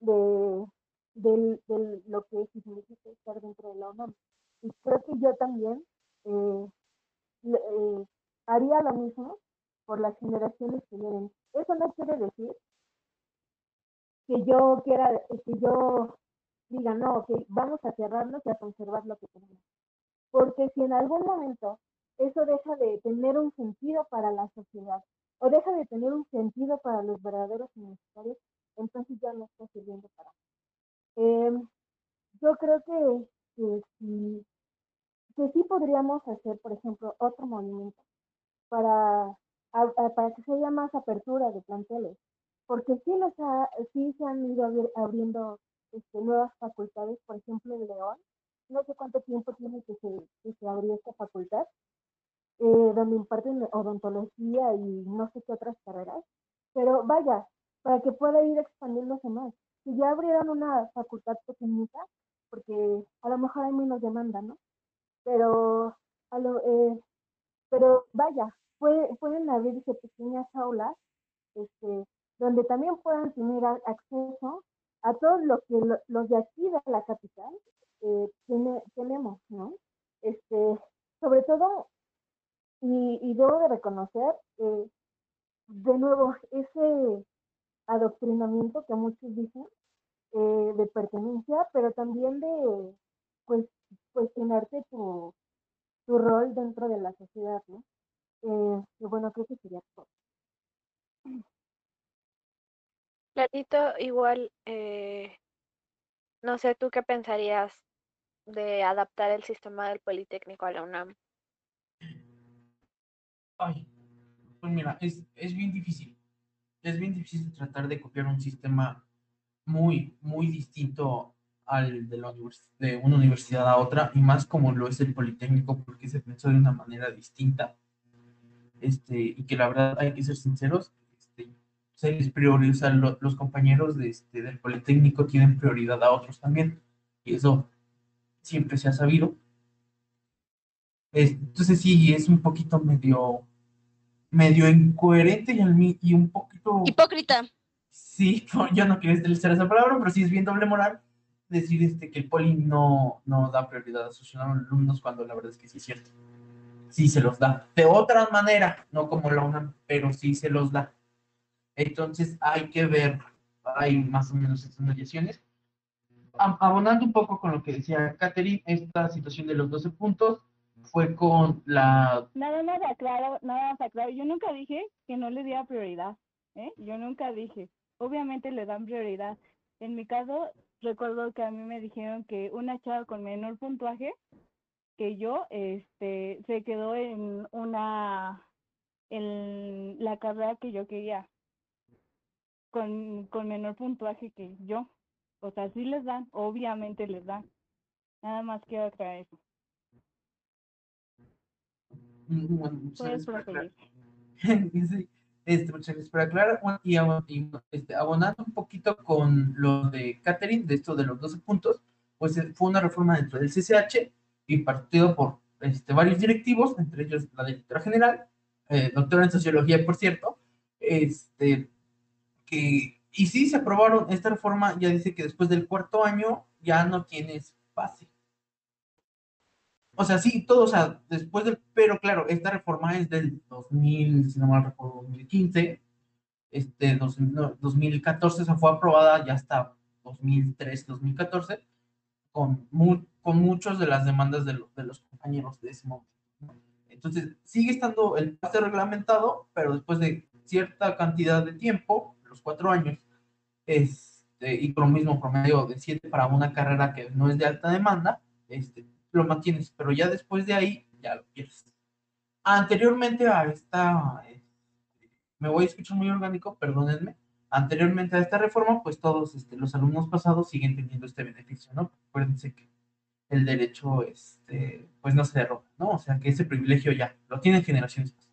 de, del, del- lo que significa estar dentro de la UNAM. Y creo que yo también eh, eh, haría lo mismo por las generaciones que vienen. Eso no quiere decir que yo quiera, que yo diga, no, ok, vamos a cerrarnos y a conservar lo que tenemos. Porque si en algún momento eso deja de tener un sentido para la sociedad o deja de tener un sentido para los verdaderos universitarios, entonces ya no está sirviendo para. Em, yo creo que, que, sí, que sí podríamos hacer, por ejemplo, otro movimiento para, a- a- para que se haya más apertura de planteles, porque sí, los ha- sí se han ido abri- abriendo este, nuevas facultades, por ejemplo en León, no sé cuánto tiempo tiene que se, que se abrió esta facultad, eh, donde imparten odontología y no sé qué otras carreras, pero vaya, para que pueda ir expandiéndose más. Si ya abrieron una facultad pequeñita, porque a lo mejor hay menos demanda, ¿no? Pero, a lo, eh, pero vaya, puede- pueden abrirse pequeñas aulas este, donde también puedan tener acceso a todo lo que lo- los de aquí de la capital eh, tiene- tenemos, ¿no? Este, sobre todo, y, y debo de reconocer, eh, de nuevo, ese adoctrinamiento que muchos dicen eh, de pertenencia, pero también de, pues, cuestionarte tu, tu rol dentro de la sociedad, ¿no? Eh, y bueno, creo que sería todo. Platito, igual, eh, no sé, ¿tú qué pensarías de adaptar el sistema del Politécnico a la UNAM? Ay, pues mira, es, es bien difícil. Es bien difícil tratar de copiar un sistema muy, muy distinto al de, la de una universidad a otra, y más como lo es el Politécnico, porque se pensó de una manera distinta. Este, y que la verdad hay que ser sinceros, este, se les prioriza, lo- los compañeros de, este, del Politécnico tienen prioridad a otros también, y eso siempre se ha sabido. Es- Entonces sí, es un poquito medio, medio incoherente y, y un poquito... Hipócrita. Sí, yo no quiero utilizar esa palabra, pero sí es bien doble moral decir este, que el poli no, no da prioridad a sus alumnos cuando la verdad es que sí es cierto. Sí se los da. De otra manera, no como la UNAM, pero sí se los da. Entonces hay que ver, hay más o menos estas mediaciones. Abonando un poco con lo que decía Catherine, esta situación de los 12 puntos fue con la Nada más aclaro, nada más aclaro. Yo nunca dije que no le diera prioridad, ¿eh? Yo nunca dije. Obviamente le dan prioridad. En mi caso, recuerdo que a mí me dijeron que una chava con menor puntuaje que yo, este, se quedó en una, en la carrera que yo quería, con, con menor puntuaje que yo. O sea, sí les dan, obviamente les dan. Nada más quiero aclarar eso. Puedes proseguir. Sí, este, muchas gracias por aclarar. Y, este, abonando un poquito con lo de Catherine, de esto de los 12 puntos, pues eh, fue una reforma dentro del CCH y partido por este, varios directivos, entre ellos la directora general, eh, doctora en sociología, por cierto, este, que, y sí, se aprobaron, esta reforma ya dice que después del cuarto año ya no tienes pase. O sea, sí, todo, o sea, después del, pero claro, esta reforma es del 2000, si no mal recuerdo, 2015, este, dos- no, 2014 se fue aprobada ya hasta 2003, 2014, con, mu- con muchas de las demandas de, lo- de los compañeros de ese momento. Entonces, sigue estando el pase reglamentado, pero después de cierta cantidad de tiempo, los cuatro años, este, y con lo mismo promedio de siete para una carrera que no es de alta demanda, este, lo mantienes, pero ya después de ahí ya lo pierdes. Anteriormente a esta, eh, me voy a escuchar muy orgánico, perdónenme, anteriormente a esta reforma, pues todos este, los alumnos pasados siguen teniendo este beneficio, ¿no? Acuérdense que el derecho, este, pues no se derroga, ¿no? O sea que ese privilegio ya lo tienen generaciones pasadas.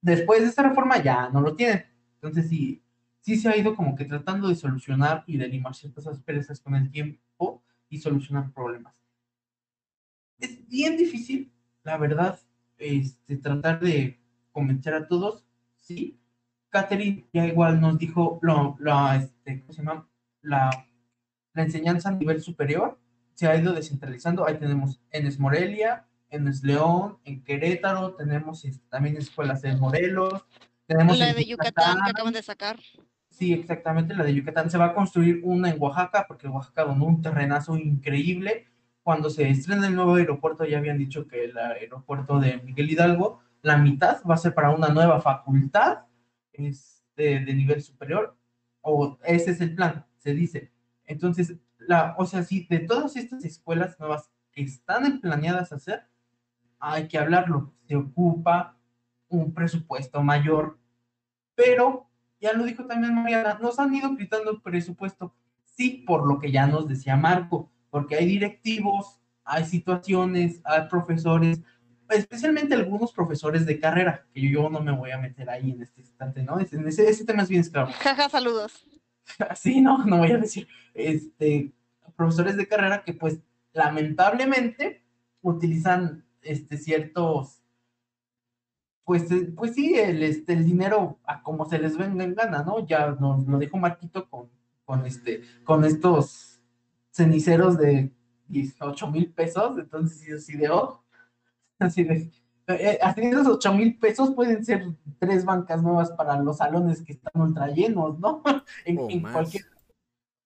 Después de esta reforma ya no lo tienen. Entonces sí, sí se ha ido como que tratando de solucionar y de limar ciertas asperezas con el tiempo y solucionar problemas. Es bien difícil, la verdad, este, tratar de convencer a todos, sí. Catherine ya igual nos dijo lo, la, este, ¿cómo se llama? La, la enseñanza a nivel superior se ha ido descentralizando. Ahí tenemos en Morelia, en León, en Querétaro, tenemos este, también escuelas en Morelos, tenemos La de Yucatán que acaban de sacar. Sí, exactamente, la de Yucatán. Se va a construir una en Oaxaca, porque Oaxaca donó un terrenazo increíble. Cuando se estrena el nuevo aeropuerto, ya habían dicho que el aeropuerto de Miguel Hidalgo, la mitad va a ser para una nueva facultad este, de nivel superior, o ese es el plan, se dice. Entonces, la, o sea, sí, de todas estas escuelas nuevas que están planeadas hacer, hay que hablarlo. Se ocupa un presupuesto mayor, pero ya lo dijo también Mariana, nos han ido gritando presupuesto, sí, por lo que ya nos decía Marco, porque hay directivos, hay situaciones, hay profesores, especialmente algunos profesores de carrera, que yo no me voy a meter ahí en este instante, ¿no? Ese, tema es bien esclavo. Jaja, saludos. Sí, no, no voy a decir, este, profesores de carrera que pues lamentablemente utilizan este, ciertos pues, eh, pues sí, el, este, el dinero a como se les venga en gana, ¿no? Ya nos lo dijo Marquito con, con, este, con estos ceniceros de 18 mil pesos, entonces sí, así de, oh, así de, eh, de esos 8 mil pesos pueden ser tres bancas nuevas para los salones que están ultra llenos, ¿no? en, O en más. cualquier,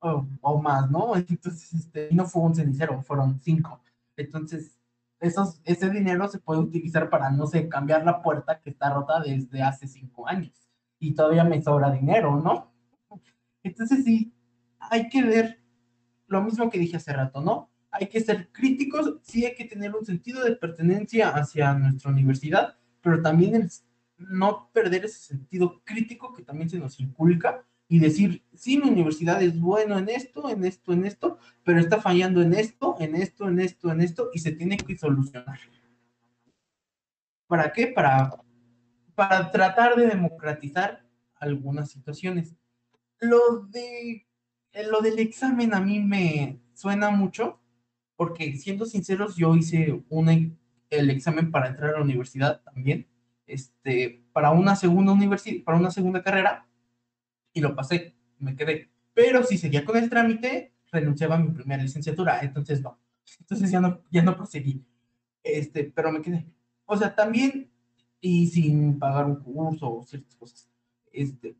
o, o más, ¿no? Entonces, este, no fue un cenicero, fueron cinco. Entonces, esos, ese dinero se puede utilizar para, no sé, cambiar la puerta que está rota desde hace cinco años. y todavía me sobra dinero, ¿no? Entonces sí, hay que ver lo mismo que dije hace rato, ¿no? Hay que ser críticos, sí hay que tener un sentido de pertenencia hacia nuestra universidad, pero también el no perder ese sentido crítico que también se nos inculca y decir, sí, mi universidad es bueno en esto, en esto, en esto, pero está fallando en esto, en esto, en esto, en esto, y se tiene que solucionar. ¿Para qué? Para, para tratar de democratizar algunas situaciones. Lo, de, lo del examen a mí me suena mucho, porque siendo sinceros, yo hice el examen para entrar a la universidad también, este, para una segunda universidad, para una segunda carrera, y lo pasé, me quedé. Pero si seguía con el trámite, renunciaba a mi primera licenciatura, entonces no. Entonces ya no, ya no proseguí. Este, pero me quedé. O sea, también, y sin pagar un curso o ciertas cosas. Este,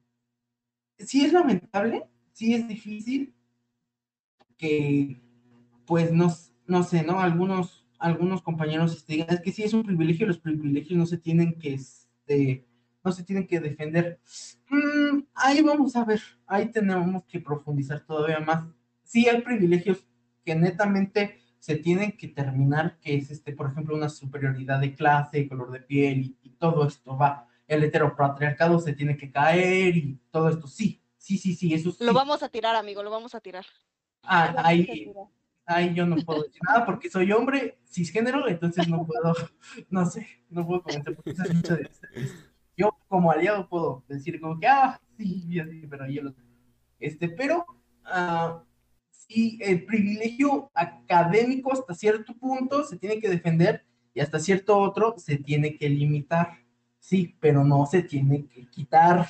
sí es lamentable, sí es difícil que, pues, no, no sé, ¿no? Algunos, algunos compañeros digan, es que sí es un privilegio, los privilegios no se tienen que, este, no se tienen que defender. Mm, ahí vamos a ver, ahí tenemos que profundizar todavía más. Sí hay privilegios que netamente se tienen que terminar, que es, este, por ejemplo, una superioridad de clase, color de piel y, todo esto va. El heteropatriarcado se tiene que caer y todo esto, sí, sí, sí, sí, eso sí. Lo vamos a tirar, amigo, lo vamos a tirar. Ah, ahí, ahí yo no puedo decir nada porque soy hombre cisgénero, entonces no puedo, no sé, no puedo comentar porque eso es mucho de, yo como aliado puedo decir como que, ah, sí, sí pero yo lo Este, pero uh, sí, el privilegio académico hasta cierto punto se tiene que defender y hasta cierto otro se tiene que limitar. Sí, pero no se tiene que quitar.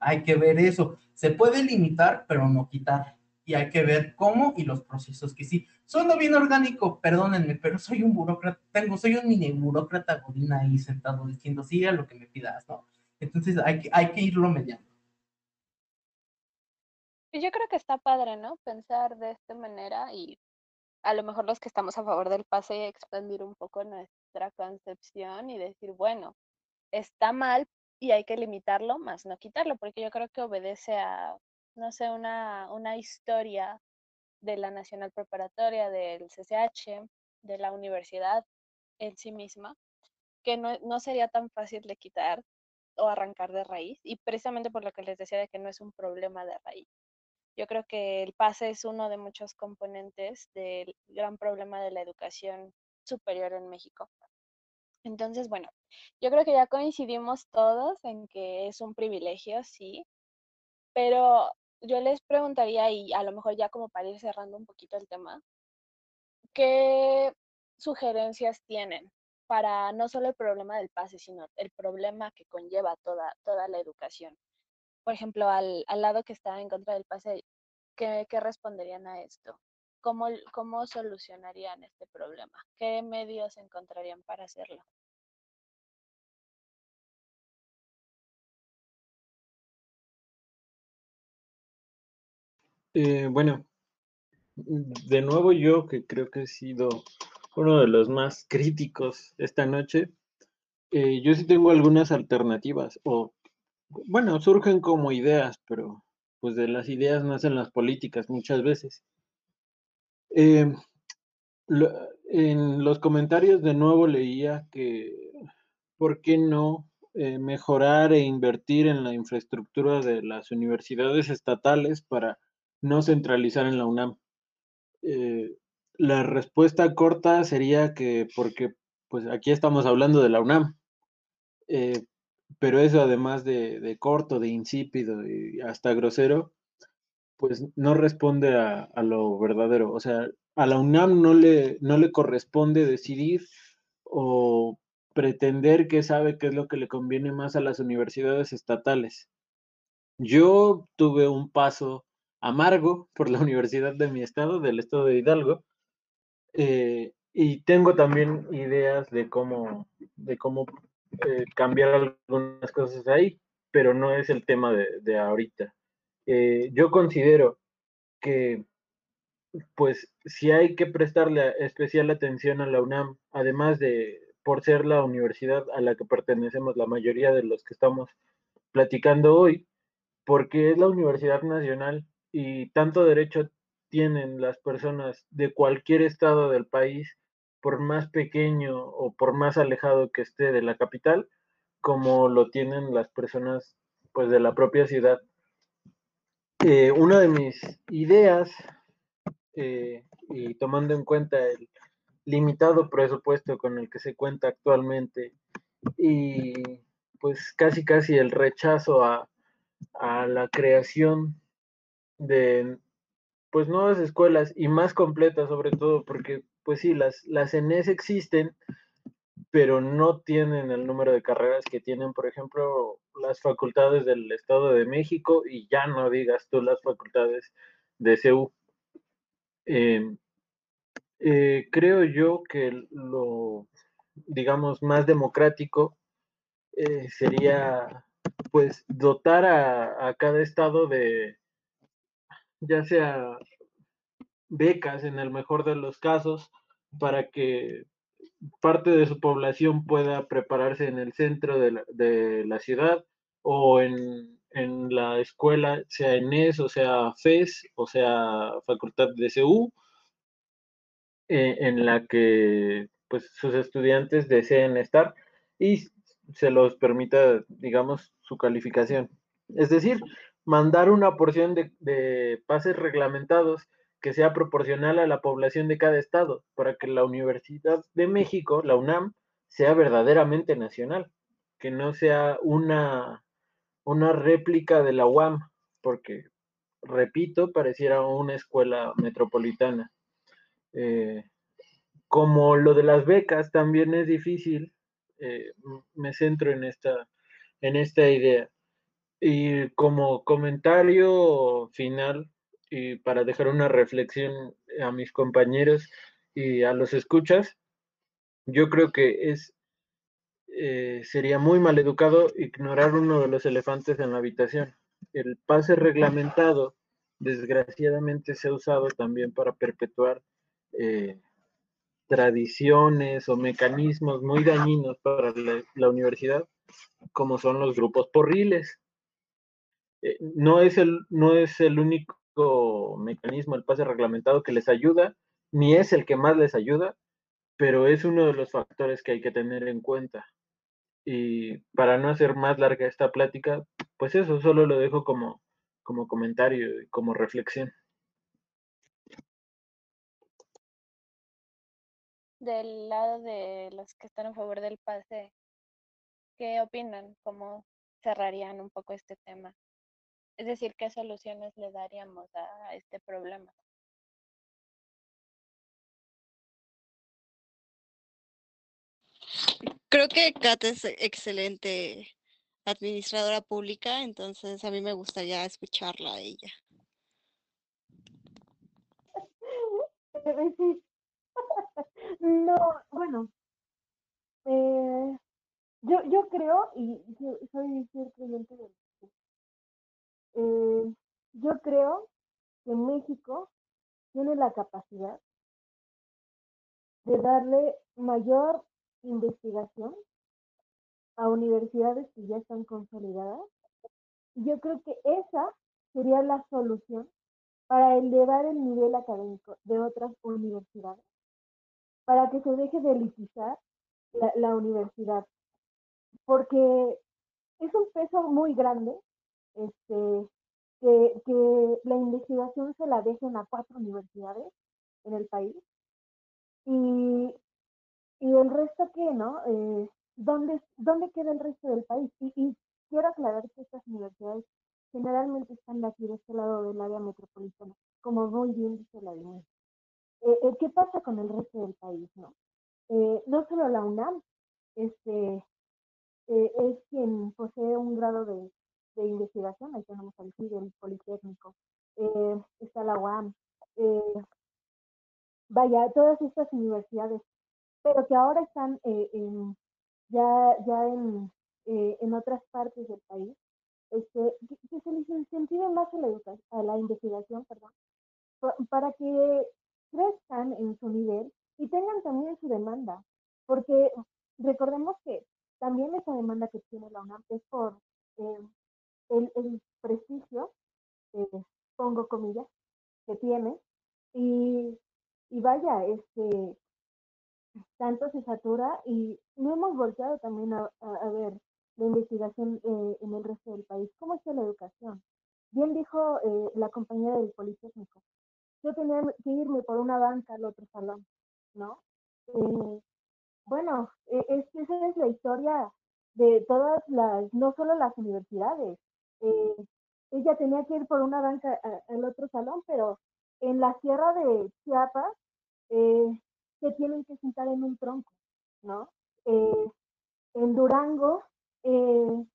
Hay que ver eso. Se puede limitar, pero no quitar. Y hay que ver cómo y los procesos que sí. Suena bien orgánico, perdónenme, pero soy un burócrata, tengo, soy un mini burócrata godina ahí sentado diciendo sí a lo que me pidas, ¿no? Entonces hay que, hay que irlo mediando. Yo creo que está padre, ¿no? Pensar de esta manera y a lo mejor los que estamos a favor del pase expandir un poco nuestra concepción y decir, bueno, está mal y hay que limitarlo, más no quitarlo, porque yo creo que obedece a, no sé, una, una historia de la Nacional Preparatoria, del CCH, de la universidad en sí misma, que no, no sería tan fácil de quitar o arrancar de raíz, y precisamente por lo que les decía de que no es un problema de raíz. Yo creo que el pase es uno de muchos componentes del gran problema de la educación superior en México. Entonces, bueno, yo creo que ya coincidimos todos en que es un privilegio, sí, pero yo les preguntaría, y a lo mejor ya como para ir cerrando un poquito el tema, ¿qué sugerencias tienen para no solo el problema del pase, sino el problema que conlleva toda, toda la educación? Por ejemplo, al, al lado que está en contra del pase, ¿qué, qué responderían a esto? ¿Cómo, ¿Cómo solucionarían este problema? ¿Qué medios encontrarían para hacerlo? Eh, bueno, de nuevo yo que creo que he sido uno de los más críticos esta noche, eh, yo sí tengo algunas alternativas, o bueno, surgen como ideas, pero pues de las ideas nacen las políticas muchas veces. Eh, en los comentarios de nuevo leía que, ¿por qué no mejorar e invertir en la infraestructura de las universidades estatales para no centralizar en la UNAM? Eh, la respuesta corta sería que porque pues aquí estamos hablando de la UNAM, eh, pero eso además de, corto, de insípido y hasta grosero, pues no responde a, lo verdadero. O sea, a la UNAM no le, no le corresponde decidir o pretender que sabe qué es lo que le conviene más a las universidades estatales. Yo tuve un paso amargo por la universidad de mi estado, del estado de Hidalgo, eh, y tengo también ideas de cómo, de cómo eh, cambiar algunas cosas ahí, pero no es el tema de, ahorita. Eh, yo considero que, pues, si hay que prestarle especial atención a la UNAM, además de por ser la universidad a la que pertenecemos la mayoría de los que estamos platicando hoy, porque es la Universidad Nacional y tanto derecho tienen las personas de cualquier estado del país, por más pequeño o por más alejado que esté de la capital, como lo tienen las personas pues de la propia ciudad. Eh, una de mis ideas, eh, y tomando en cuenta el limitado presupuesto con el que se cuenta actualmente y pues casi casi el rechazo a, a la creación de pues nuevas escuelas y más completas sobre todo porque pues sí, las, las ENES existen, pero no tienen el número de carreras que tienen, por ejemplo, las facultades del Estado de México y ya no digas tú las facultades de CEU. Em, eh, creo yo que lo, digamos, más democrático eh, sería, pues, dotar a, a cada estado de, ya sea becas en el mejor de los casos, para que parte de su población pueda prepararse en el centro de la, ciudad o en, en, la escuela, sea ENES o sea FES o sea Facultad de CU, eh, en la que pues sus estudiantes deseen estar y se los permita, digamos, su calificación. Es decir, mandar una porción de, pases reglamentados que sea proporcional a la población de cada estado, para que la Universidad de México, la UNAM, sea verdaderamente nacional, que no sea una, réplica de la UAM, porque, repito, pareciera una escuela metropolitana. Eh, como lo de las becas también es difícil, eh, me centro en esta idea. Y como comentario final, y para dejar una reflexión a mis compañeros y a los escuchas, yo creo que es eh, sería muy mal educado ignorar uno de los elefantes en la habitación. El pase reglamentado, desgraciadamente, se ha usado también para perpetuar eh, tradiciones o mecanismos muy dañinos para la, la universidad, como son los grupos porriles. Eh, no, es el, no es el único mecanismo, el pase reglamentado que les ayuda, ni es el que más les ayuda, pero es uno de los factores que hay que tener en cuenta. Y para no hacer más larga esta plática, pues eso solo lo dejo como, como comentario y como reflexión. Del lado de los que están a favor del pase, ¿qué opinan? ¿Cómo cerrarían un poco este tema? Es decir, ¿qué soluciones le daríamos a este problema? Creo que Kat es excelente administradora pública, entonces a mí me gustaría escucharla a ella. No, bueno, eh, yo, yo creo, y yo soy fiel creyente eh, yo creo que México tiene la capacidad de darle mayor investigación a universidades que ya están consolidadas. Yo creo que esa sería la solución para elevar el nivel académico de otras universidades, para que se deje de elitizar la, la universidad, porque es un peso muy grande este, que, que la investigación se la dejen a cuatro universidades en el país y, y el resto qué, ¿no? Eh, ¿dónde, ¿Dónde queda el resto del país? Y, quiero aclarar que estas universidades generalmente están aquí de este lado del área metropolitana, como muy bien dice la línea. Eh, eh, ¿Qué pasa con el resto del país, no? Eh, no solo la UNAM este, eh, es quien posee un grado de, de investigación, tenemos al CID, el Politécnico, eh, está la UAM, eh, vaya, todas estas universidades, pero que ahora están eh, en, ya, ya en, en otras partes del país, este, que, se les incentive más a la, a la investigación, perdón, para que crezcan en su nivel y tengan también su demanda, porque recordemos que también esa demanda que tiene la UNAM es por el, el prestigio, eh, pongo comillas, que tiene. Y, y vaya, este, tanto se satura y no hemos volteado también a, a, ver la investigación eh, en el resto del país. ¿Cómo está la educación? Bien dijo eh, la compañera del Politécnico, yo tenía que irme por una banca al otro salón, ¿no? Eh, bueno, e- esa es la historia de todas las, no solo las universidades. Eh, ella tenía que ir por una banca a- al otro salón, pero en la sierra de Chiapas eh, se tienen que sentar en un tronco, ¿no? Eh, en Durango, eh,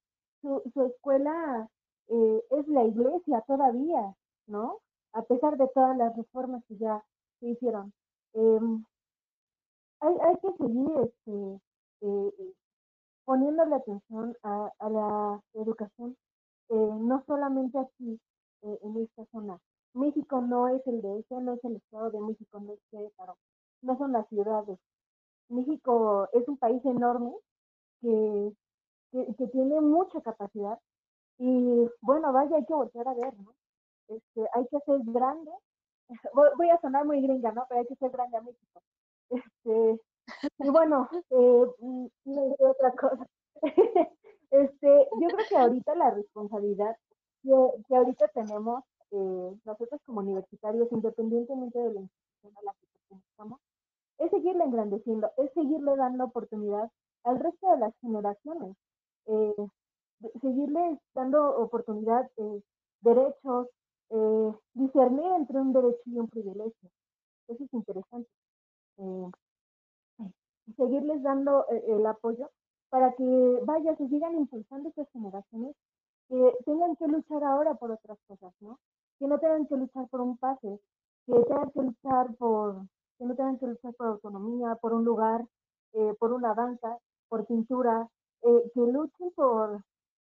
su, su escuela eh, es la iglesia todavía, ¿no? A pesar de todas las reformas que ya se hicieron. Em, hay, hay que seguir este, poniéndole atención a, a la educación, eh, no solamente aquí, eh, en esta zona. México no es el DF, no es el Estado de México, no es Querétaro, no son las ciudades. México es un país enorme que, que, tiene mucha capacidad y bueno, vaya, hay que volver a ver, ¿no? Este, hay que ser grande. Voy, a sonar muy gringa, ¿no? Pero hay que ser grande a México. Este, y bueno, eh, mm, otra cosa. este, yo creo que ahorita la responsabilidad que, que ahorita tenemos eh, nosotros como universitarios, independientemente de la institución a la que pertenezcamos, es seguirle engrandeciendo, es seguirle dando oportunidad al resto de las generaciones, eh, seguirles dando oportunidad, eh, derechos, eh, discernir entre un derecho y un privilegio. Eso es interesante. Eh, seguirles dando eh, el apoyo para que, vaya, se sigan impulsando estas generaciones que tengan que luchar ahora por otras cosas, ¿no? Que no tengan que luchar por un pase, que tengan que luchar por, que no tengan que luchar por autonomía, por un lugar, eh, por una banca, por pintura, eh, que luchen por,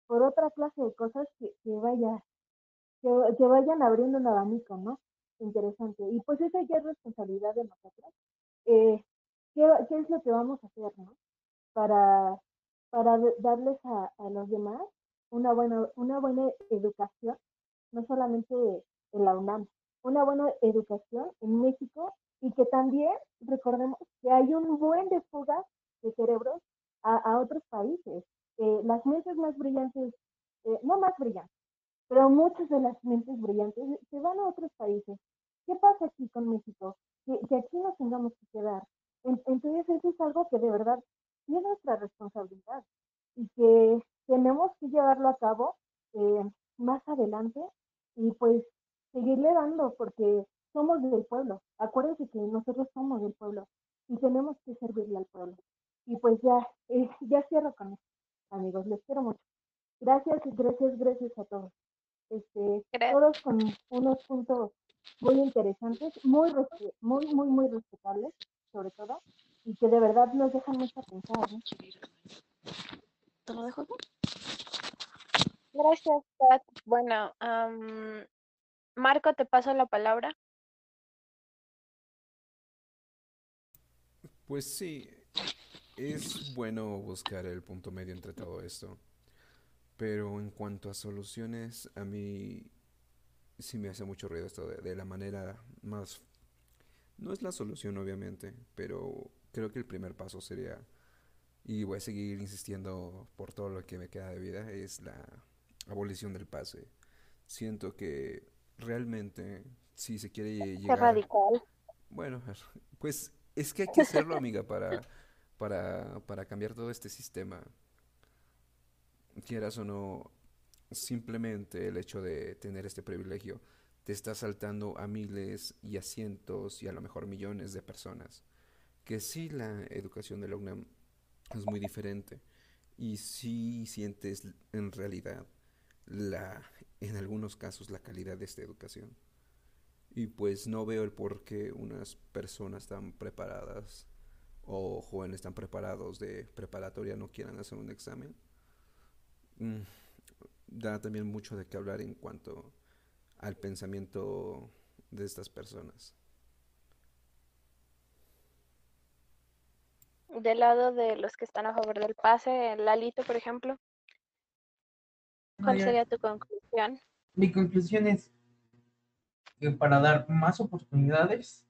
por otra clase de cosas que, que vaya, que, vayan abriendo un abanico, ¿no? Interesante. Y pues esa ya es responsabilidad de nosotros. Eh, ¿qué, ¿Qué es lo que vamos a hacer, ¿no? Para, para darles a, a los demás una buena, una buena educación, no solamente en la UNAM, una buena educación en México y que también recordemos que hay un buen de fugas de cerebros a, a otros países. Eh, las mentes más brillantes, eh, no más brillantes, pero muchas de las mentes brillantes se van a otros países. ¿Qué pasa aquí con México? Que, que aquí nos tengamos que quedar. En- Entonces eso es algo que de verdad sí es nuestra responsabilidad y que tenemos que llevarlo a cabo eh, más adelante y pues seguirle dando porque somos del pueblo. Acuérdense que nosotros somos del pueblo y tenemos que servirle al pueblo. Y pues ya, eh, ya cierro con esto, amigos. Les quiero mucho. Gracias gracias, gracias a todos. Este, todos con unos puntos muy interesantes, muy, muy, muy, muy respetables, sobre todo, y que de verdad nos dejan mucho a pensar. ¿no? ¿Te lo dejo aquí? Gracias, Pat. Bueno, am, Marco, te paso la palabra. Pues sí, es bueno buscar el punto medio entre todo esto. Pero en cuanto a soluciones, a mí sí me hace mucho ruido esto de, de la manera más... No es la solución, obviamente, pero creo que el primer paso sería, y voy a seguir insistiendo por todo lo que me queda de vida, es la abolición del pase. Siento que realmente, si se quiere Qué llegar... radical. Bueno, pues es que hay que hacerlo, amiga, para, para, para cambiar todo este sistema. Quieras o no, simplemente el hecho de tener este privilegio te está saltando a miles y a cientos y a lo mejor millones de personas. Que sí la educación de la UNAM es muy diferente y sí sientes en realidad la, en algunos casos la calidad de esta educación. Y pues no veo el por qué unas personas tan preparadas o jóvenes tan preparados de preparatoria no quieran hacer un examen. Mm, da también mucho de qué hablar en cuanto al pensamiento de estas personas. Del lado de los que están a favor del pase, Lalito, por ejemplo. ¿Cuál María, sería tu conclusión? Mi conclusión es que para dar más oportunidades,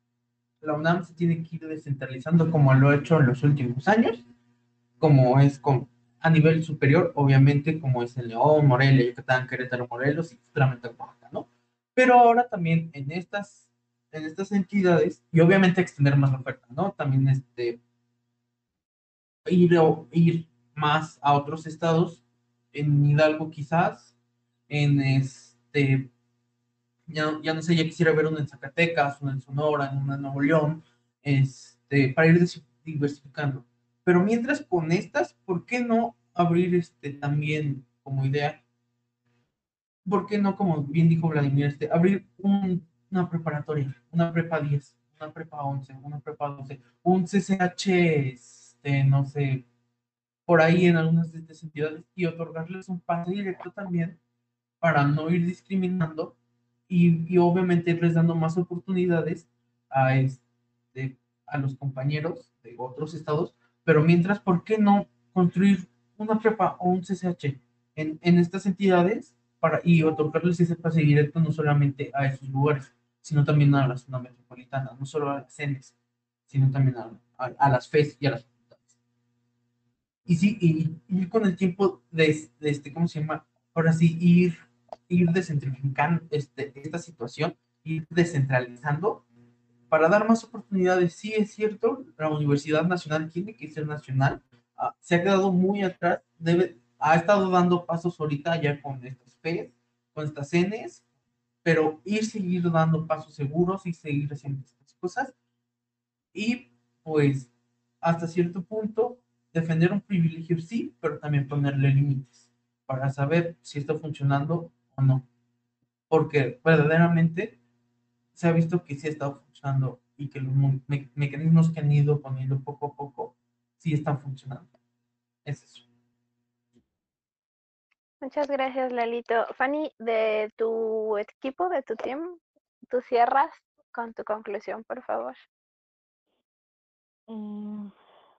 la UNAM se tiene que ir descentralizando como lo ha hecho en los últimos años, como es con, a nivel superior, obviamente, como es en León, Morelia, Yucatán, Querétaro, Morelos y futuramente Oaxaca, ¿no? Pero ahora también en estas, en estas entidades, y obviamente extender más la oferta, ¿no? También este, ir, ir más a otros estados, en Hidalgo quizás, en este, ya, ya no sé, ya quisiera ver uno en Zacatecas, uno en Sonora, uno en Nuevo León, este, para ir diversificando. Pero mientras con estas, ¿por qué no abrir este también como idea? ¿Por qué no, como bien dijo Vladimir, este, abrir un- una preparatoria, una prepa 10, una prepa 11, una prepa 12, un CCH, este, no sé, por ahí en algunas de estas entidades y otorgarles un pase directo también para no ir discriminando y, y obviamente irles dando más oportunidades a, este, a los compañeros de otros estados, pero mientras, ¿por qué no construir una prepa o un CCH en, en estas entidades para, y otorgarles ese pase directo no solamente a esos lugares, sino también a la zona metropolitana, no solo a las CENES, sino también a, a, a las FES y a las. Y sí, y, ir con el tiempo de, de este, ¿cómo se llama? Ahora sí, ir ir descentralizando este, esta situación, ir descentralizando para dar más oportunidades. Sí, es cierto, la Universidad Nacional tiene que ser nacional, ah, se ha quedado muy atrás, debe, ha estado dando pasos ahorita ya con estas FED, con estas CENES, pero ir seguir dando pasos seguros y seguir haciendo estas cosas. Y pues hasta cierto punto defender un privilegio sí, pero también ponerle límites para saber si está funcionando o no. Porque verdaderamente se ha visto que sí ha estado funcionando y que los me mecanismos que han ido poniendo poco a poco sí están funcionando. Es eso. Muchas gracias, Lalito. Fanny, de tu equipo, de tu team, tú cierras con tu conclusión, por favor. Eh,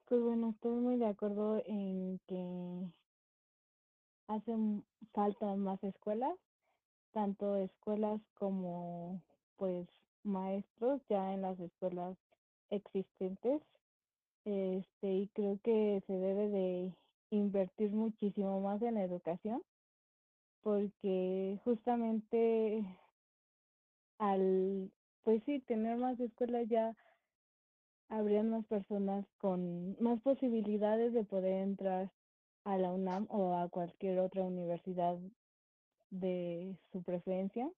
pues bueno, estoy muy de acuerdo en que hacen falta más escuelas, tanto escuelas como pues maestros ya en las escuelas existentes. Este, y creo que se debe de invertir muchísimo más en la educación, porque justamente al, pues sí, tener más escuelas ya habrían más personas con más posibilidades de poder entrar a la UNAM o a cualquier otra universidad de su preferencia.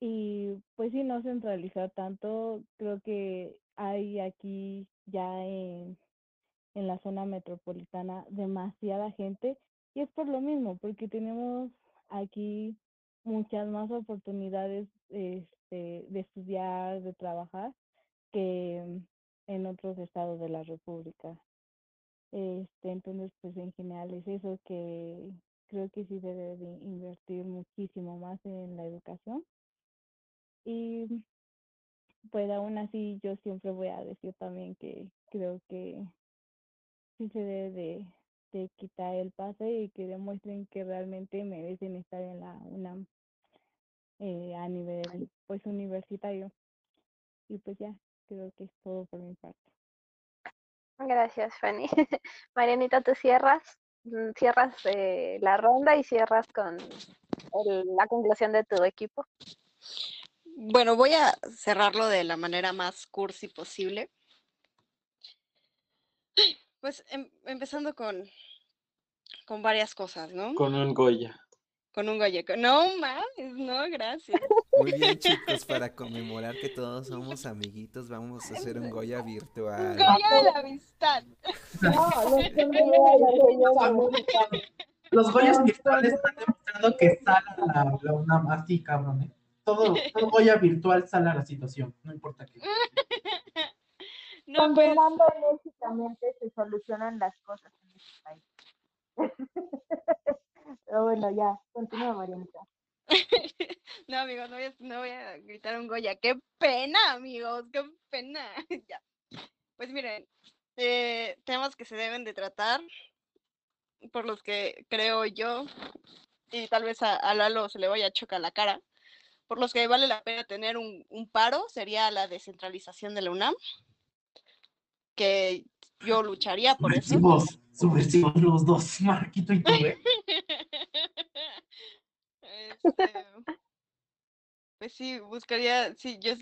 Y pues sí, no centralizar tanto, creo que hay aquí ya en, en la zona metropolitana demasiada gente. Y es por lo mismo, porque tenemos aquí muchas más oportunidades este, de estudiar, de trabajar que en otros estados de la República. Este, entonces, pues en general es eso que creo que sí se debe de invertir muchísimo más en la educación. Y pues aún así yo siempre voy a decir también que creo que sí se debe de, de quitar el pase y que demuestren que realmente merecen estar en la UNAM eh, a nivel pues universitario. Y pues ya, creo que es todo por mi parte. Gracias, Fanny. Marianita, tú cierras, mm, cierras eh, la ronda y cierras con el- la conclusión de tu equipo. Bueno, voy a cerrarlo de la manera más cursi posible. Pues em- empezando con, con varias cosas, ¿no? Con un Goya. Con un galleco. No mames, no, gracias. Muy bien, chicos, para conmemorar que todos somos amiguitos, vamos a hacer un Goya virtual. Goya de la amistad. No, los Goyas virtuales están demostrando que sala la, la UNAM así, cabrón, ¿eh? Todo, todo Goya virtual sala la situación, no importa qué. No, pues, enérgicamente se solucionan las cosas en este país. Pero bueno, ya, continúa Marianita. no, amigos, no voy, a, gritar un Goya. ¡Qué pena, amigos! ¡Qué pena! ya. Pues miren, eh, temas que se deben de tratar. por los que creo yo, y tal vez a, a Lalo se le vaya a chocar la cara, por los que vale la pena tener un, un paro sería la descentralización de la UNAM, que yo lucharía por eso. Subversivos, los dos, Marquito y tú, ¿eh? Este, pues sí, buscaría, sí, yo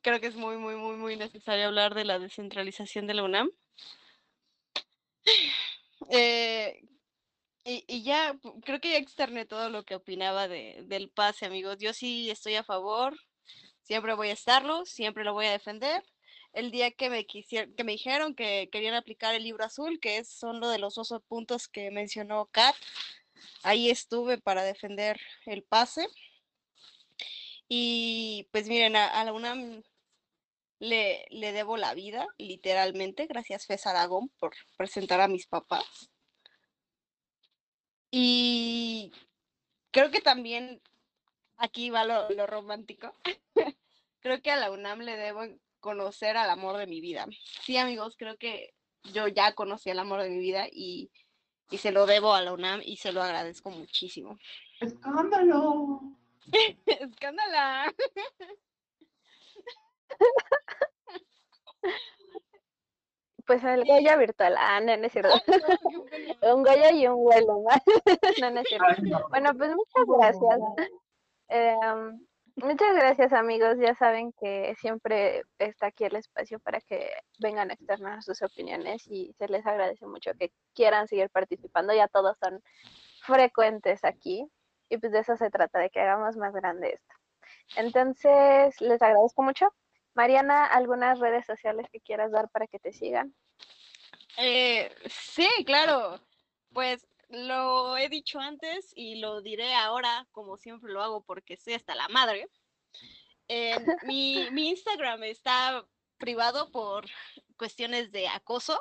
creo que es muy, muy, muy, muy necesario hablar de la descentralización de la UNAM. Eh, y, y ya, creo que ya externé todo lo que opinaba de, del pase, amigos. Yo sí estoy a favor, siempre voy a estarlo, siempre lo voy a defender. El día que me quisieron, que me dijeron que querían aplicar el libro azul, que es, son de los 12 puntos que mencionó Kat, ahí estuve para defender el pase. Y pues miren, a, a la UNAM le, le debo la vida, literalmente. Gracias, Fes Aragón, por presentar a mis papás. Y creo que también aquí va lo, lo romántico. creo que a la UNAM le debo conocer al amor de mi vida. Sí, amigos, creo que yo ya conocí al amor de mi vida y, y se lo debo a la UNAM y se lo agradezco muchísimo. ¡Escándalo! ¡Escándala! Pues el Goya virtual. Ah, no, no es cierto. Ay, no. Un Goya y un vuelo. No, no es cierto. Ay, no. Bueno, pues muchas gracias. Em, muchas gracias amigos, ya saben que siempre está aquí el espacio para que vengan a externar sus opiniones y se les agradece mucho que quieran seguir participando, ya todos son frecuentes aquí y pues de eso se trata, de que hagamos más grande esto. Entonces, les agradezco mucho. Mariana, ¿algunas redes sociales que quieras dar para que te sigan? Eh, sí, claro. Pues lo he dicho antes y lo diré ahora, como siempre lo hago, porque estoy hasta la madre. En mi, mi Instagram está privado por cuestiones de acoso,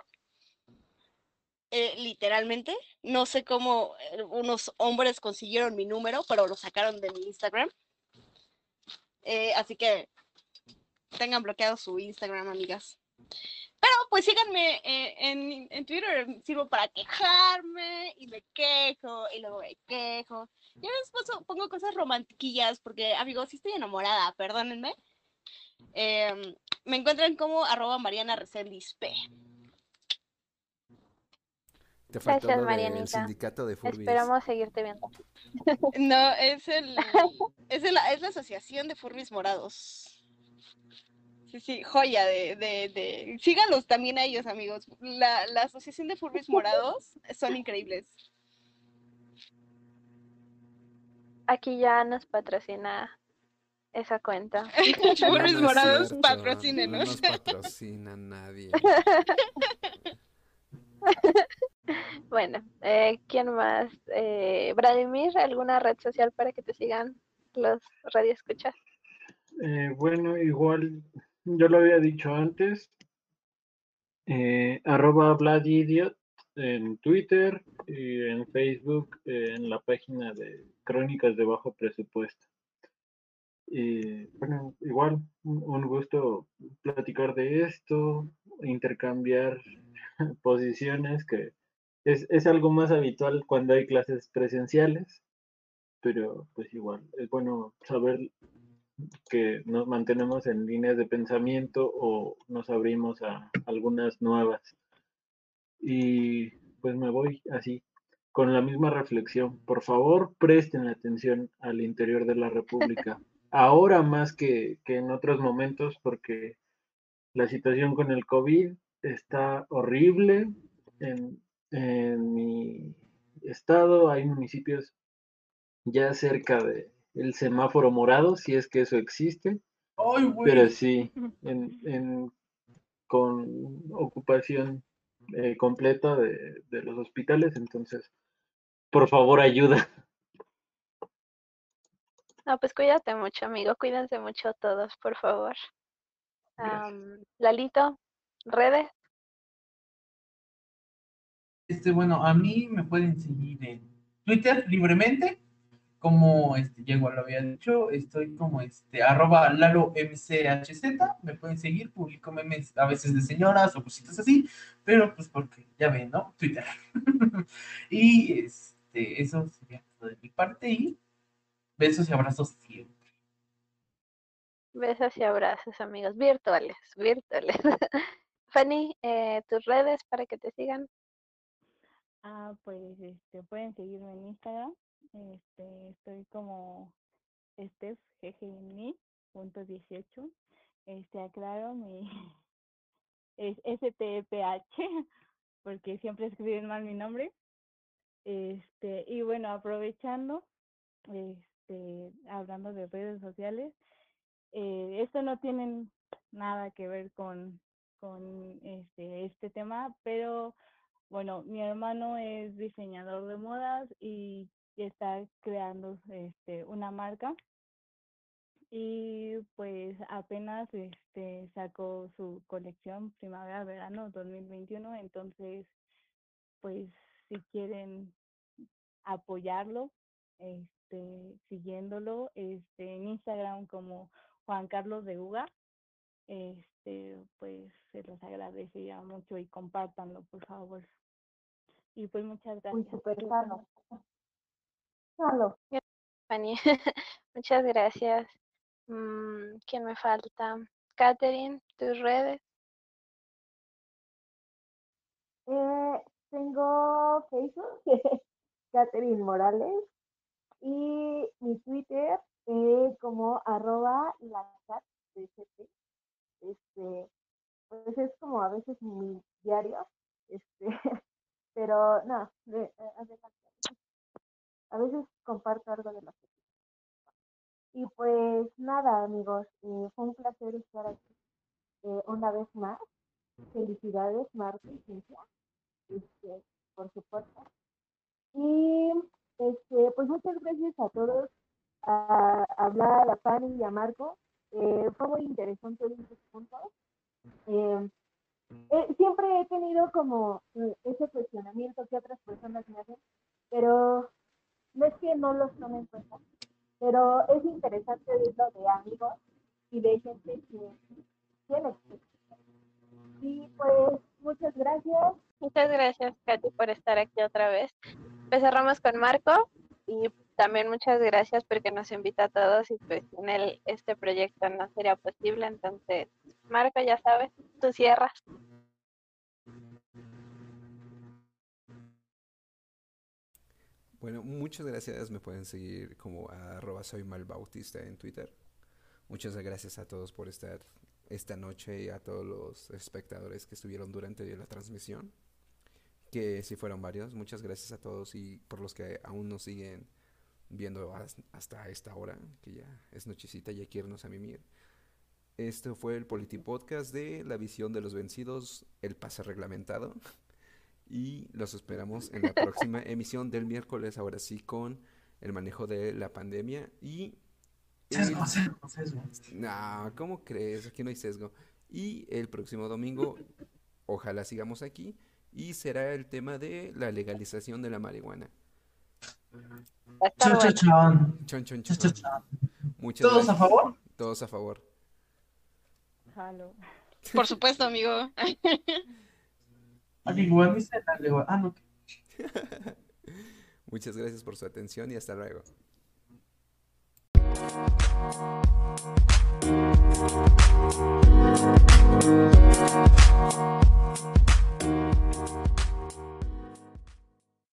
eh, literalmente. No sé cómo eh, unos hombres consiguieron mi número, pero lo sacaron de mi Instagram. Eh, así que tengan bloqueado su Instagram, amigas. Pero pues síganme eh, en, en Twitter, sirvo para quejarme y me quejo y luego me quejo. Yo después pongo cosas romantiquillas porque, amigos, sí estoy enamorada, perdónenme. Em, me encuentran como arroba Mariana P. Te faltó Gracias, Marianita. sindicato de Furbis. Esperamos seguirte viendo. No, es el es, el- es la asociación de Furbis Morados. Sí, sí, joya de, de, de... Síganlos también a ellos, amigos. La, la asociación de Furbis Morados son increíbles. Aquí ya nos patrocina esa cuenta. No, Furbis no Morados, cierto, patrocínenos. No nos patrocina nadie. Bueno, eh, ¿quién más? Eh, Vladimir, ¿alguna red social para que te sigan los radioescuchas? Eh, bueno, igual yo lo había dicho antes. Eh, arroba Vladidiot en Twitter y en Facebook en la página de Crónicas de Bajo Presupuesto. Y bueno, igual un un gusto platicar de esto, intercambiar posiciones, que es, es algo más habitual cuando hay clases presenciales, pero pues igual es bueno saber que nos mantenemos en líneas de pensamiento o nos abrimos a algunas nuevas. Y pues me voy así, con la misma reflexión. Por favor, presten atención al interior de la República, ahora más que, que en otros momentos, porque la situación con el COVID está horrible. En, en mi estado hay municipios ya cerca de el semáforo morado, si es que eso existe, ¡Ay, güey! pero sí, en, en- con ocupación eh, completa de, de los hospitales, entonces, por favor, ayuda. No, pues cuídate mucho, amigo. Cuídense mucho todos, por favor. Am, Lalito, redes. Este, bueno, a mí me pueden seguir en Twitter libremente, como este, ya igual lo había dicho, estoy como este, arroba lalomchz, me pueden seguir, publico memes a veces de señoras o cositas así, pero pues porque ya ven, ¿no? Twitter. y este, eso sería todo de mi parte y besos y abrazos siempre. Besos y abrazos, amigos, virtuales, virtuales. Fanny, eh, tus redes para que te sigan. Ah, pues este, pueden seguirme en Instagram. Este, estoy como Steph punto 18. Este, aclaro mi es STPH porque siempre escriben mal mi nombre. Este, y bueno, aprovechando, este, hablando de redes sociales, eh, esto no tiene nada que ver con, con este, este tema, pero bueno, mi hermano es diseñador de modas y está creando este, una marca y pues apenas este sacó su colección primavera-verano 2021, entonces pues si quieren apoyarlo, este siguiéndolo este en Instagram como Juan Carlos de Uga, este pues se los agradecería mucho y compártanlo por favor. Y pues muchas gracias. Uy, súper sano. Fanny, muchas gracias. Mm, ¿Quién me falta? Catherine, tus redes. Eh, tengo Facebook, Catherine Morales, y mi Twitter eh, como arroba la cat Este, pues es como a veces mi diario, este, pero no, de, eh, adelante. A veces comparto algo de lo que y pues nada, amigos, eh, fue un placer estar aquí eh, una vez más. Felicidades, Marta y Cintia, este, por su podcast. Y este, pues muchas gracias a todos, a, hablar a Fanny y a Marco. Eh, fue muy interesante estos puntos. siempre he tenido como ese cuestionamiento que otras personas me hacen, pero no es que no los tomen en cuenta, pero es interesante oírlo de amigos y de gente que tiene Y pues muchas gracias. Muchas gracias, Katy, por estar aquí otra vez. Empezamos con Marco y también muchas gracias porque nos invita a todos y pues sin él este proyecto no sería posible. Entonces, Marco, ya sabes, tú cierras. Bueno, muchas gracias. Me pueden seguir como arroba soy malbautista en Twitter. Muchas gracias a todos por estar esta noche y a todos los espectadores que estuvieron durante la transmisión. Que si fueron varios. Muchas gracias a todos y por los que aún nos siguen viendo hasta esta hora, que ya es nochecita y hay que a mimir. Este fue el Politi Podcast de La visión de los vencidos, el pase reglamentado. Y los esperamos en la próxima emisión del miércoles, ahora sí, con el manejo de la pandemia y... Sesgo, sesgo, sesgo. No, ¿cómo crees? Aquí no hay sesgo. Y el próximo domingo, ojalá sigamos aquí, y será el tema de la legalización de la marihuana. Chon, chon, chon. Chon, chon, Chon, chon. chon, chon. Muchas ¿Todos a gracias. favor? Todos a favor. Jalo. Por supuesto, amigo. Muchas gracias por su atención y hasta luego.